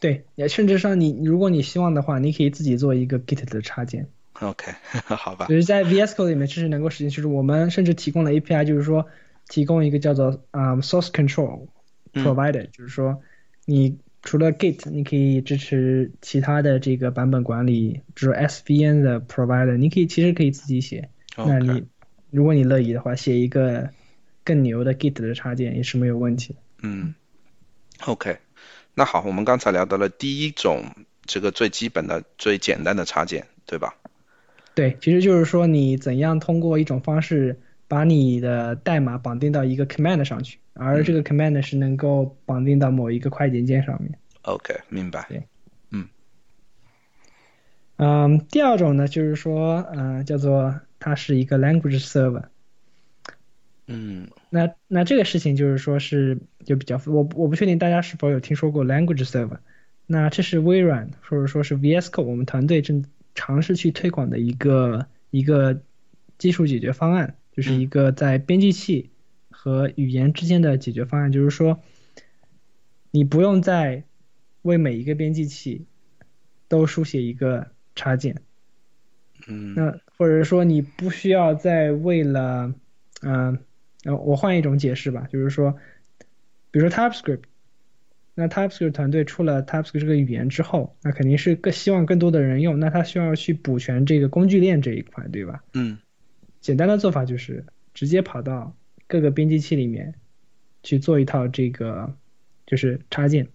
对，也甚至上你如果你希望的话，你可以自己做一个 Git 的插件。？OK，好吧就。是在 VS Code 里面，其实能够实现，就是我们甚至提供了 API，就是说提供一个叫做啊、source control 嗯 provider，、就是说你除了 Git，你可以支持其他的这个版本管理，就是 SVN 的 provider，你可以其实可以自己写。那你如果你乐意的话，写一个更牛的 Git 的插件也是没有问题的。嗯，OK，那好，我们刚才聊到了第一种这个最基本的、最简单的插件，对吧？对，其实就是说你怎样通过一种方式把你的代码绑定到一个 command 上去，而这个 command 是能够绑定到某一个快捷键上面。OK，明白。嗯，第二种呢，就是说，嗯、叫做它是一个 language server。嗯那那这个事情就是说是就比较，我我不确定大家是否有听说过 language server。那这是微软或者说是 VS Code 我们团队正尝试去推广的一个一个技术解决方案，就是一个在编辑器和语言之间的解决方案，就是说你不用再为每一个编辑器都书写一个插件，嗯。那或者说你不需要再为了，嗯、呃，我换一种解释吧，就是说，比如说 TypeScript，那 TypeScript 团队出了 TypeScript 这个语言之后，那肯定是更希望更多的人用，那他需要去补全这个工具链这一块，对吧？嗯简单的做法就是直接跑到各个编辑器里面去做一套这个就是插件。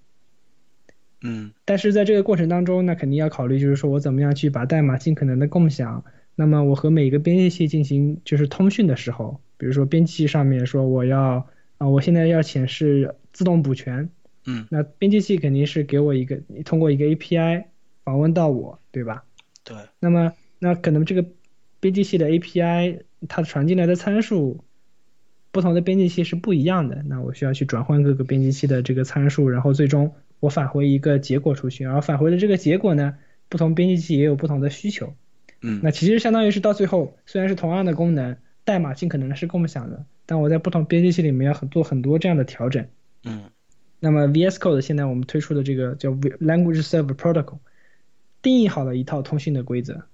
嗯但是在这个过程当中，那肯定要考虑，就是说我怎么样去把代码尽可能的共享。那么我和每个编辑器进行就是通讯的时候，比如说编辑器上面说我要啊、我现在要显示自动补全，嗯，那编辑器肯定是给我一个通过一个 API 访问到我，对吧？对，那么那可能这个编辑器的 API 它传进来的参数，不同的编辑器是不一样的。那我需要去转换各个编辑器的这个参数，然后最终我返回一个结果出去。然后返回的这个结果呢，不同编辑器也有不同的需求。嗯那其实相当于是到最后，虽然是同样的功能，代码尽可能是共享的，但我在不同编辑器里面要很做很多这样的调整。嗯那么 VS Code 现在我们推出的这个叫 Language Server Protocol，定义好了一套通讯的规则。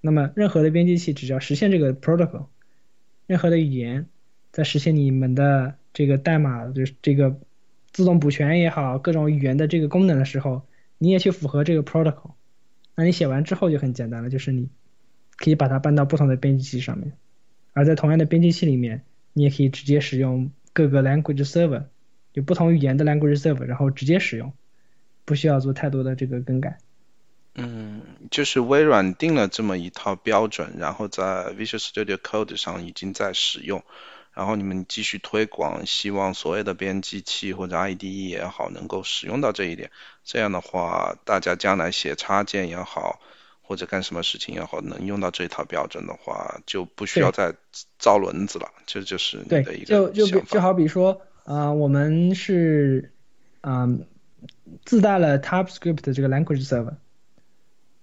那么任何的编辑器只要实现这个 protocol，任何的语言在实现你们的这个代码就是这个自动补全也好，各种语言的这个功能的时候，你也去符合这个 protocol。那你写完之后就很简单了，就是你可以把它搬到不同的编辑器上面，而在同样的编辑器里面，你也可以直接使用各个 language server。有不同语言的 language server，然后直接使用，不需要做太多的这个更改。嗯，就是微软定了这么一套标准，然后在 Visual Studio Code 上已经在使用，然后你们继续推广，希望所有的编辑器或者 IDE 也好，能够使用到这一点。这样的话，大家将来写插件也好，或者干什么事情也好，能用到这套标准的话，就不需要再造轮子了。这就是你的一个就就就好比说，啊，我们是，嗯，自带了 TypeScript 的这个 language server，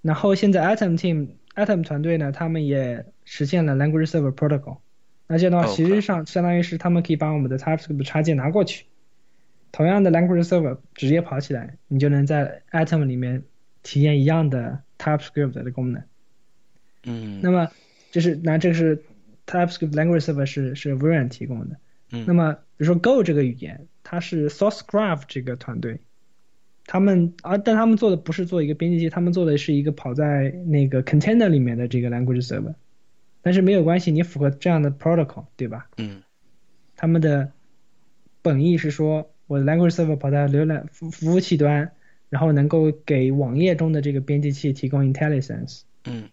然后现在 Atom team Atom 团队呢，他们也实现了 language server protocol。那这样的话，其实上相当于是他们可以把我们的 TypeScript 插件拿过去，同样的 language server 直接跑起来，你就能在 Atom 里面体验一样的。TypeScript 的功能，嗯，那么就是那这是 TypeScript Language Server 是是微软提供的，嗯，那么比如说 Go 这个语言，它是 SourceGraph 这个团队，他们啊，但他们做的不是做一个编辑器，他们做的是一个跑在那个 Container 里面的这个 Language Server，但是没有关系，你符合这样的 Protocol 对吧？嗯，他们的本意是说，我的 Language Server 跑在浏览服服务器端。然后能够给网页中的这个编辑器提供 intelligence。嗯。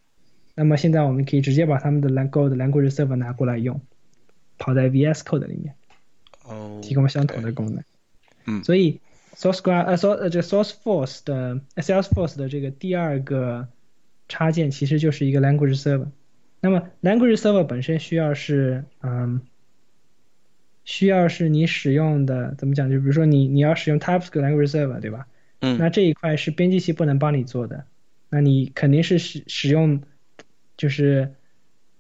那么现在我们可以直接把他们的 Go 的 language server 拿过来用，跑在 VS Code 里面，哦，提供相同的功能。嗯。所以 SourceGraph 呃 Source 呃这 SourceForce 的 Salesforce 的这个第二个插件其实就是一个 language server。那么 language server 本身需要是嗯，需要是你使用的怎么讲？就比如说你你要使用 TypeScript language server 对吧？嗯，那这一块是编辑器不能帮你做的，那你肯定是使使用，就是，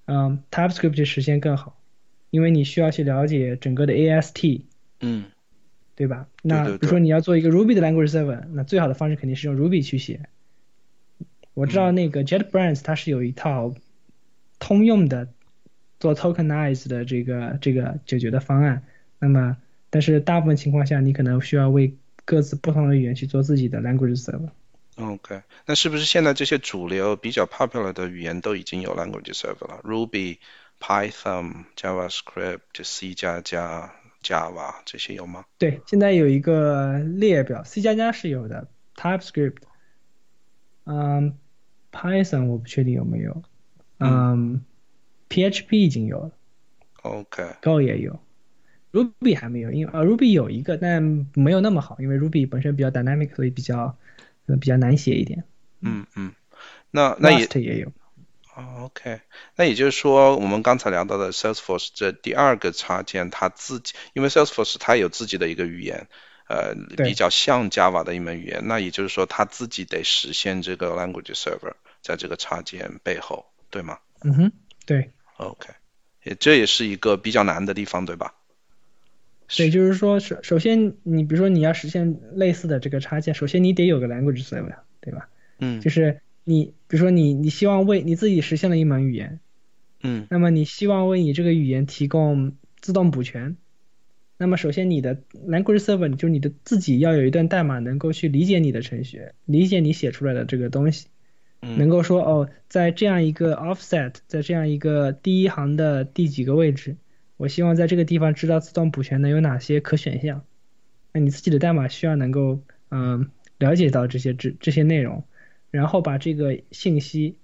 嗯，TypeScript 去实现更好，因为你需要去了解整个的 AST，嗯，对吧？那比如说你要做一个 Ruby 的 language server，那最好的方式肯定是用 Ruby 去写。我知道那个 JetBrains 它是有一套通用的做 Tokenize 的这个这个解决的方案，那么但是大部分情况下你可能需要为各自不同的语言去做自己的 language server。OK，那是不是现在这些主流比较 popular 的语言都已经有 language server 了？Ruby、Python、JavaScript、C 加加、Java 这些有吗？对，现在有一个列表，C 加加是有的，TypeScript，嗯，Python 我不确定有没有，嗯，PHP 已经有了，OK，Go 也有。Ruby 还没有，因为呃 Ruby 有一个，但没有那么好，因为 Ruby 本身比较 dynamic，所以比较比较难写一点。嗯嗯，那那也也有。OK，那也就是说，我们刚才聊到的 Salesforce 这第二个插件，它自己因为 Salesforce 它有自己的一个语言，呃，比较像 Java 的一门语言，那也就是说，它自己得实现这个 language server 在这个插件背后，对吗？嗯哼，对。OK，也这也是一个比较难的地方，对吧？对，就是说，首首先，你比如说你要实现类似的这个插件，首先你得有个 language server，对吧？嗯。就是你，比如说你，你希望为你自己实现了一门语言，嗯。那么你希望为你这个语言提供自动补全，那么首先你的 language server 就是你的自己要有一段代码能够去理解你的程序，理解你写出来的这个东西，能够说哦，在这样一个 offset，在这样一个第一行的第几个位置。我希望在这个地方知道自动补全的有哪些可选项。那你自己的代码需要能够嗯了解到这些这这些内容，然后把这个信息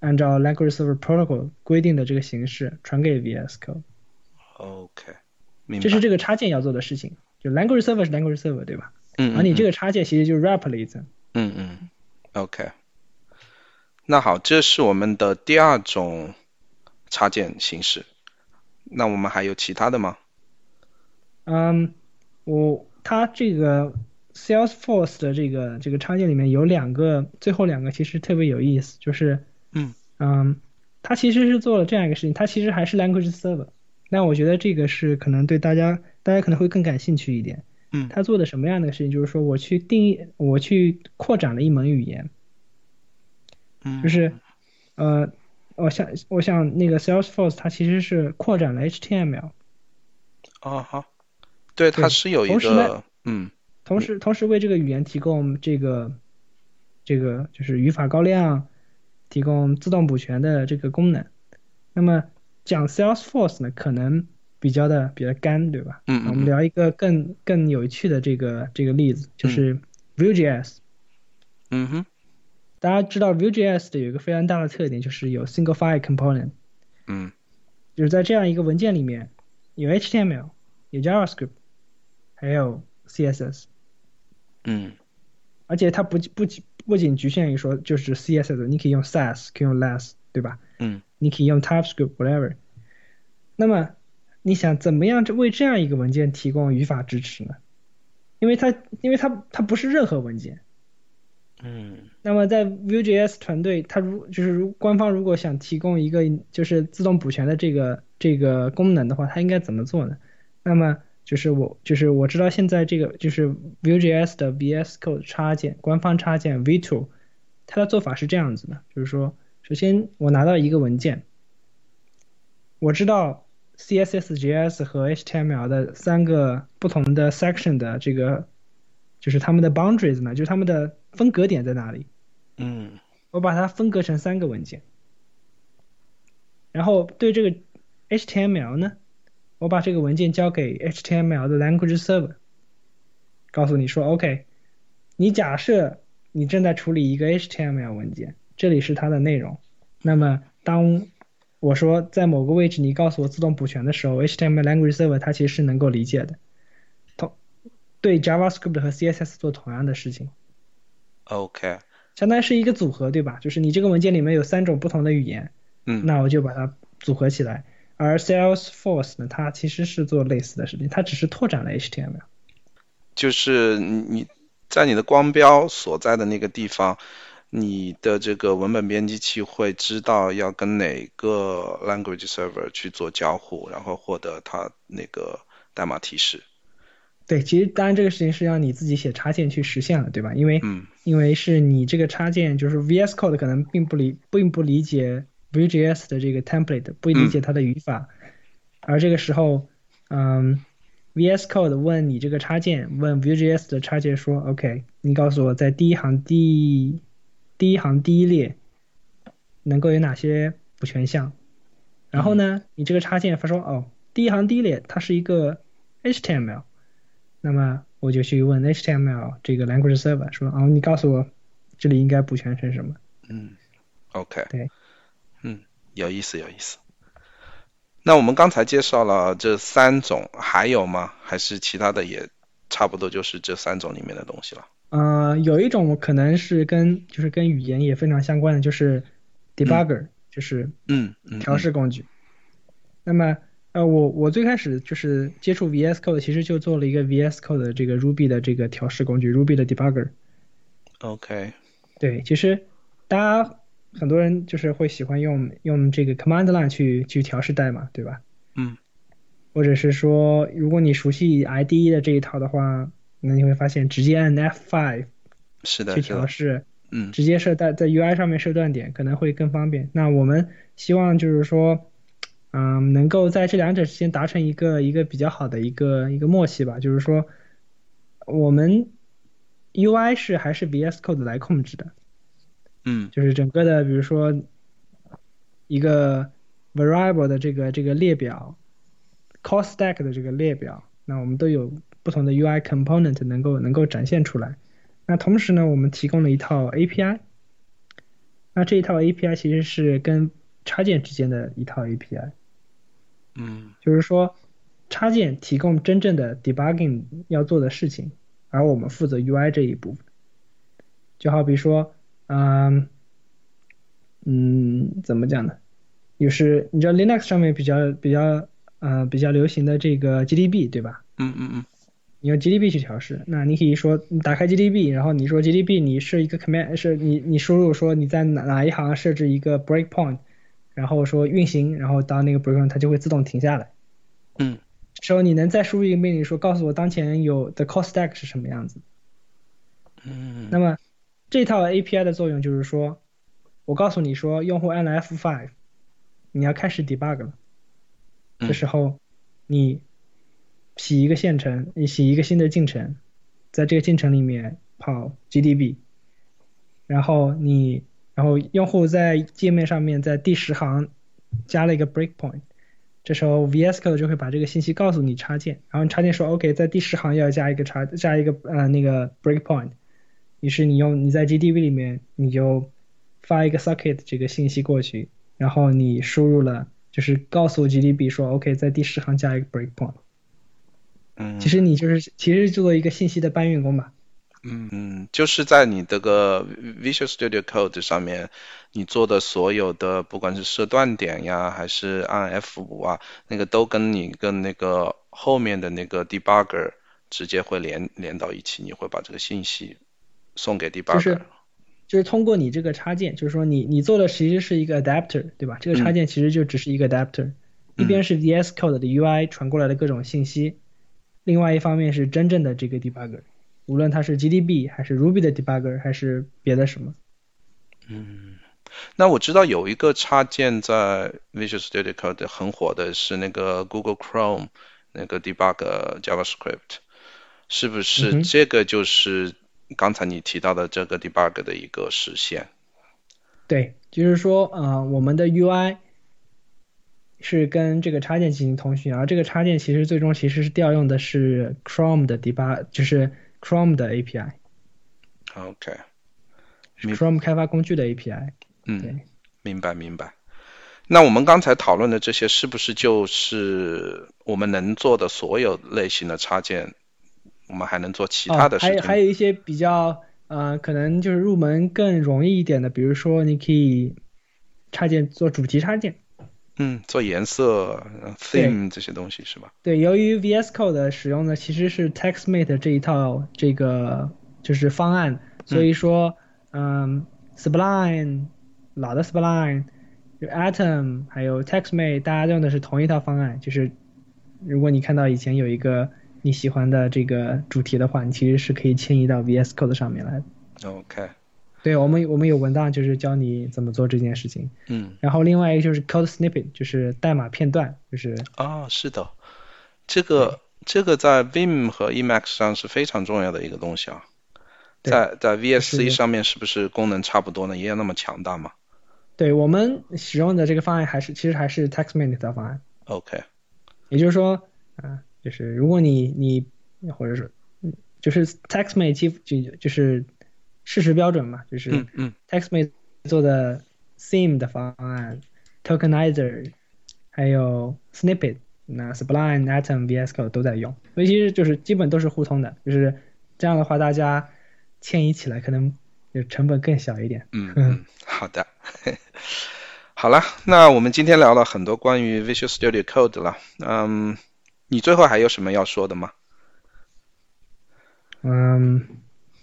按照 Language Server Protocol 规定的这个形式传给 VS Code。OK，明白。这是这个插件要做的事情。就 Language Server 是 Language Server 对吧？嗯。而你这个插件其实就是 wrap 了一层。嗯嗯。OK。那好，这是我们的第二种插件形式。那我们还有其他的吗？嗯，我它这个 Salesforce 的这个这个插件里面有两个，最后两个其实特别有意思，就是嗯嗯，它其实是做了这样一个事情，它其实还是 Language Server，那我觉得这个是可能对大家大家可能会更感兴趣一点。嗯，它做的什么样的事情？就是说我去定义，我去扩展了一门语言，嗯，就是呃。我想，我想那个 Salesforce 它其实是扩展了 HTML。哦好，对，它是有一个，嗯，同时同时为这个语言提供这个这个就是语法高亮，提供自动补全的这个功能。那么讲 Salesforce 呢，可能比较的比较干，对吧？嗯嗯。我们聊一个更更有趣的这个这个例子，就是 Vue.js。嗯哼。大家知道 Vue.js 的有一个非常大的特点，就是有 single file component。嗯，就是在这样一个文件里面，有 HTML，有 JavaScript，还有 CSS。嗯，而且它不不不仅局限于说就是 CSS，你可以用 Sass，可以用 Less，对吧？嗯，你可以用 TypeScript whatever。那么你想怎么样为这样一个文件提供语法支持呢？因为它因为它它不是任何文件。嗯。那么在 Vue.js 团队，它如就是如官方如果想提供一个就是自动补全的这个这个功能的话，它应该怎么做呢？那么就是我就是我知道现在这个就是 Vue.js 的 VS Code 插件官方插件 v2，它的做法是这样子的，就是说，首先我拿到一个文件，我知道 CSS、JS 和 HTML 的三个不同的 section 的这个就是它们的 boundaries 呢，就是它们的分隔点在哪里。嗯，我把它分隔成三个文件，然后对这个 HTML 呢，我把这个文件交给 HTML 的 language server，告诉你说，OK，你假设你正在处理一个 HTML 文件，这里是它的内容，那么当我说在某个位置你告诉我自动补全的时候，HTML language server 它其实是能够理解的，同对 JavaScript 和 CSS 做同样的事情。OK。相当于是一个组合，对吧？就是你这个文件里面有三种不同的语言，嗯，那我就把它组合起来。而 Salesforce 呢，它其实是做类似的事情，它只是拓展了 HTML。就是你在你的光标所在的那个地方，你的这个文本编辑器会知道要跟哪个 language server 去做交互，然后获得它那个代码提示。对，其实当然这个事情是要你自己写插件去实现了，对吧？因为嗯，因为是你这个插件，就是 VS Code 可能并不理并不理解 Vue.js 的这个 template，不理解它的语法，而这个时候，嗯，VS Code 问你这个插件，问 Vue.js 的插件说，OK，你告诉我在第一行第第一行第一列能够有哪些补全项，然后呢，你这个插件发说，哦，第一行第一列它是一个 HTML。那么我就去问 HTML 这个 language server 说，哦，你告诉我这里应该补全成什么？嗯，OK，对，嗯，有意思，有意思。那我们刚才介绍了这三种，还有吗？还是其他的也差不多就是这三种里面的东西了？呃，有一种可能是跟就是跟语言也非常相关的，就是 debugger，就是嗯调试工具。那么呃，我我最开始就是接触 VS Code，其实就做了一个 VS Code 的这个 Ruby 的这个调试工具，Ruby 的 Debugger。OK。对，其实大家很多人就是会喜欢用用这个 Command Line 去去调试代码，对吧？嗯。或者是说，如果你熟悉 IDE 的这一套的话，那你会发现直接按 F5 是的去调试，嗯，直接设在在 UI 上面设断点可能会更方便。那我们希望就是说。嗯，能够在这两者之间达成一个一个比较好的一个一个默契吧，就是说，我们 UI 是还是 VS Code 来控制的，嗯，就是整个的，比如说一个 variable 的这个这个列表，call stack 的这个列表，那我们都有不同的 UI component 能够能够展现出来。那同时呢，我们提供了一套 API，那这一套 API 其实是跟插件之间的一套 API。嗯，就是说，插件提供真正的 debugging 要做的事情，而我们负责 UI 这一部分。就好比说，嗯，嗯，怎么讲呢？就是你知道 Linux 上面比较比较呃比较流行的这个 GDB 对吧？嗯嗯嗯。你用 GDB 去调试，那你可以说你打开 GDB，然后你说 GDB 你设一个 command，是你你输入说你在哪哪一行设置一个 breakpoint。然后说运行，然后到那个 breakpoint 它就会自动停下来。嗯，时候你能再输入一个命令说告诉我当前有的 call stack 是什么样子。嗯，那么这套 API 的作用就是说，我告诉你说用户按了 F5，你要开始 debug 了。这时候你洗一个线程，你洗一个新的进程，在这个进程里面跑 GDB，然后你。然后用户在界面上面在第十行加了一个 breakpoint，这时候 VS Code 就会把这个信息告诉你插件，然后插件说 OK，在第十行要加一个插加一个呃那个 breakpoint，于是你用你在 GDB 里面你就发一个 socket 这个信息过去，然后你输入了就是告诉 GDB 说 OK，在第十行加一个 breakpoint，嗯，其实你就是其实做一个信息的搬运工吧。嗯。嗯，就是在你这个 Visual Studio Code 上面，你做的所有的，不管是设断点呀，还是按 F 五啊，那个都跟你跟那个后面的那个 Debugger 直接会连连到一起，你会把这个信息送给 Debugger。就是就是通过你这个插件，就是说你你做的其实是一个 adapter，对吧？这个插件其实就只是一个 adapter，、一边是 VS Code 的 UI 传过来的各种信息，另外一方面是真正的这个 debugger，无论它是 GDB 还是 Ruby 的 debugger 还是别的什么。嗯那我知道有一个插件在 Visual Studio Code 很火的是那个 Google Chrome 那个 Debug JavaScript，是不嗯是这个就是刚才你提到的这个 debug 的一个实现？对，就是说，呃，我们的 UI 是跟这个插件进行通讯，而这个插件其实最终其实是调用的是 Chrome 的 debug，就是 Chrome 的 API。OK，Chrome 开发工具的 API。嗯，明白明白。那我们刚才讨论的这些，是不是就是我们能做的所有类型的插件？我们还能做其他的哦、还有事情？还有一些比较呃，可能就是入门更容易一点的，比如说你可以插件做主题插件。嗯，做颜色、theme 这些东西是吧？对，由于 VS Code 的使用呢，其实是 TextMate 这一套这个就是方案，所以说，嗯，Sublime 老的 Sublime，就 Atom 还有 TextMate，大家用的是同一套方案。就是如果你看到以前有一个你喜欢的这个主题的话，你其实是可以迁移到 VS Code 上面来的。OK，对我们我们有文档就是教你怎么做这件事情。嗯，然后另外一个就是 Code Snippet，就是代码片段，就是啊，是的，这个这个在 Vim 和 Emacs 上是非常重要的一个东西啊。在在 VSC 是上面是不是功能差不多呢？也有那么强大吗对我们使用的这个方案还是其实还是 TextMate 的方案，？OK，也就是说，啊、就是如果你你或者说，嗯就是 TextMate 基就就是事实标准嘛，就是嗯嗯 TextMate 做的 Theme 的方案，Tokenizer，还有 Snippet，那 Sublime、Atom、VS Code 都在用，所以其实就是基本都是互通的，就是这样的话，大家迁移起来可能就成本更小一点。嗯 嗯，好的。好了，那我们今天聊了很多关于 Visual Studio Code 了。嗯，你最后还有什么要说的吗？嗯，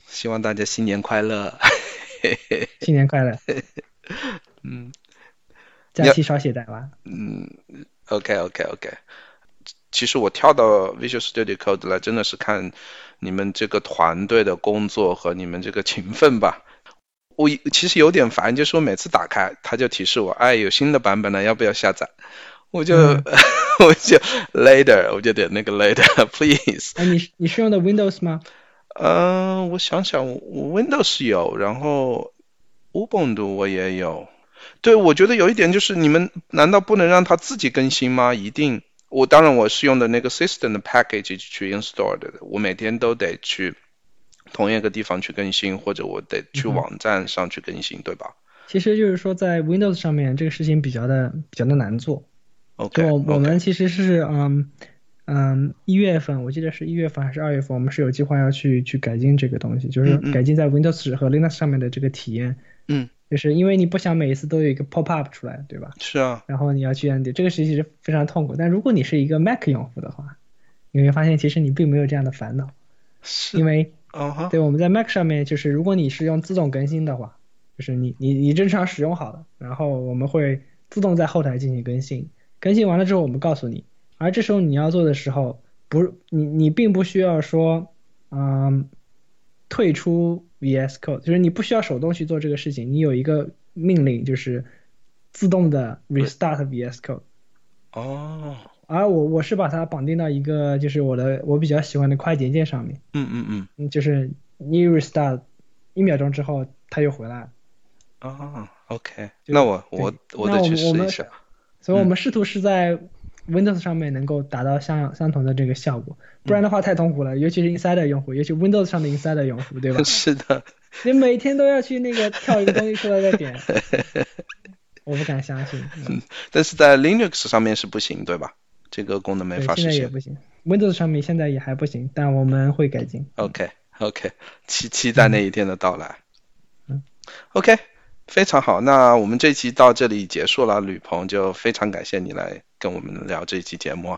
希望大家新年快乐。新年快乐，嗯假期少写代码。嗯，OK OK OK。其实我跳到 Visual Studio Code 来，真的是看你们这个团队的工作和你们这个勤奋吧。我其实有点烦，就是我每次打开，它就提示我，哎，有新的版本了，要不要下载？我就、嗯 我就 later，我就点那个 later please。哎，你你是用的 Windows 吗？嗯、我想想，我 Windows 有，然后 Ubuntu 我也有。对，我觉得有一点就是，你们难道不能让它自己更新吗？一定。我当然我是用的那个 system 的 package 去 install 的，我每天都得去同一个地方去更新，或者我得去网站上去更新，对吧其实就是说，在 Windows 上面这个事情比较的比较的难做。？OK，我我们其实是嗯嗯一月份，我记得是一月份还是二月份，我们是有计划要去去改进这个东西，就是改进在 Windows 和 Linux 上面的这个体验。嗯，就是因为你不想每一次都有一个 pop up 出来，对吧？是啊，然后你要去这个其实非常痛苦。但如果你是一个 Mac 用户的话，你会发现其实你并没有这样的烦恼，是，因为对我们在 Mac 上面，就是如果你是用自动更新的话，就是你你你正常使用好了，然后我们会自动在后台进行更新，更新完了之后我们告诉你，而这时候你要做的时候，不是你你并不需要说，嗯，退出 VS Code，就是你不需要手动去做这个事情，你有一个命令就是自动的 restart VS Code。哦，而我我是把它绑定到一个就是我的我比较喜欢的快捷键上面，嗯嗯嗯，嗯就是你 restart 一秒钟之后它又回来了，啊，OK，那我我我那得去试一下。所以我们试图是在 Windows 上面能够达到相相同的这个效果，不然的话太痛苦了，尤其是 Insider 用户，尤其 Windows 上的 Insider 用户，对吧？是的，你每天都要去那个跳一个东西出来再点，我不敢相信。嗯但是在 Linux 上面是不行，对吧？这个功能没对，法实现。现在也不行，Windows 上面现在也还不行，但我们会改进。OK OK，期期待那一天的到来。嗯，OK，非常好。那我们这期到这里结束了，吕鹏就非常感谢你来跟我们聊这期节目。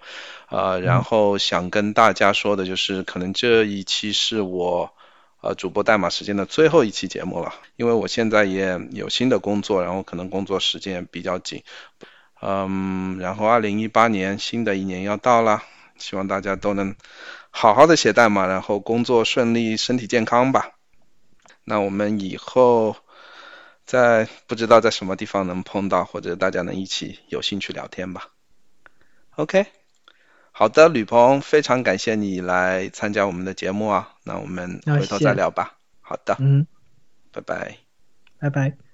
呃，然后想跟大家说的就是，可能这一期是我呃主播代码时间的最后一期节目了，因为我现在也有新的工作，然后可能工作时间比较紧。嗯，然后二零一八年新的一年要到了，希望大家都能。好好的写代码，然后工作顺利，身体健康吧。那我们以后在不知道在什么地方能碰到，或者大家能一起有兴趣聊天吧。OK，好的，吕鹏，非常感谢你来参加我们的节目啊。那我们回头再聊吧。好的，嗯，拜拜，拜拜。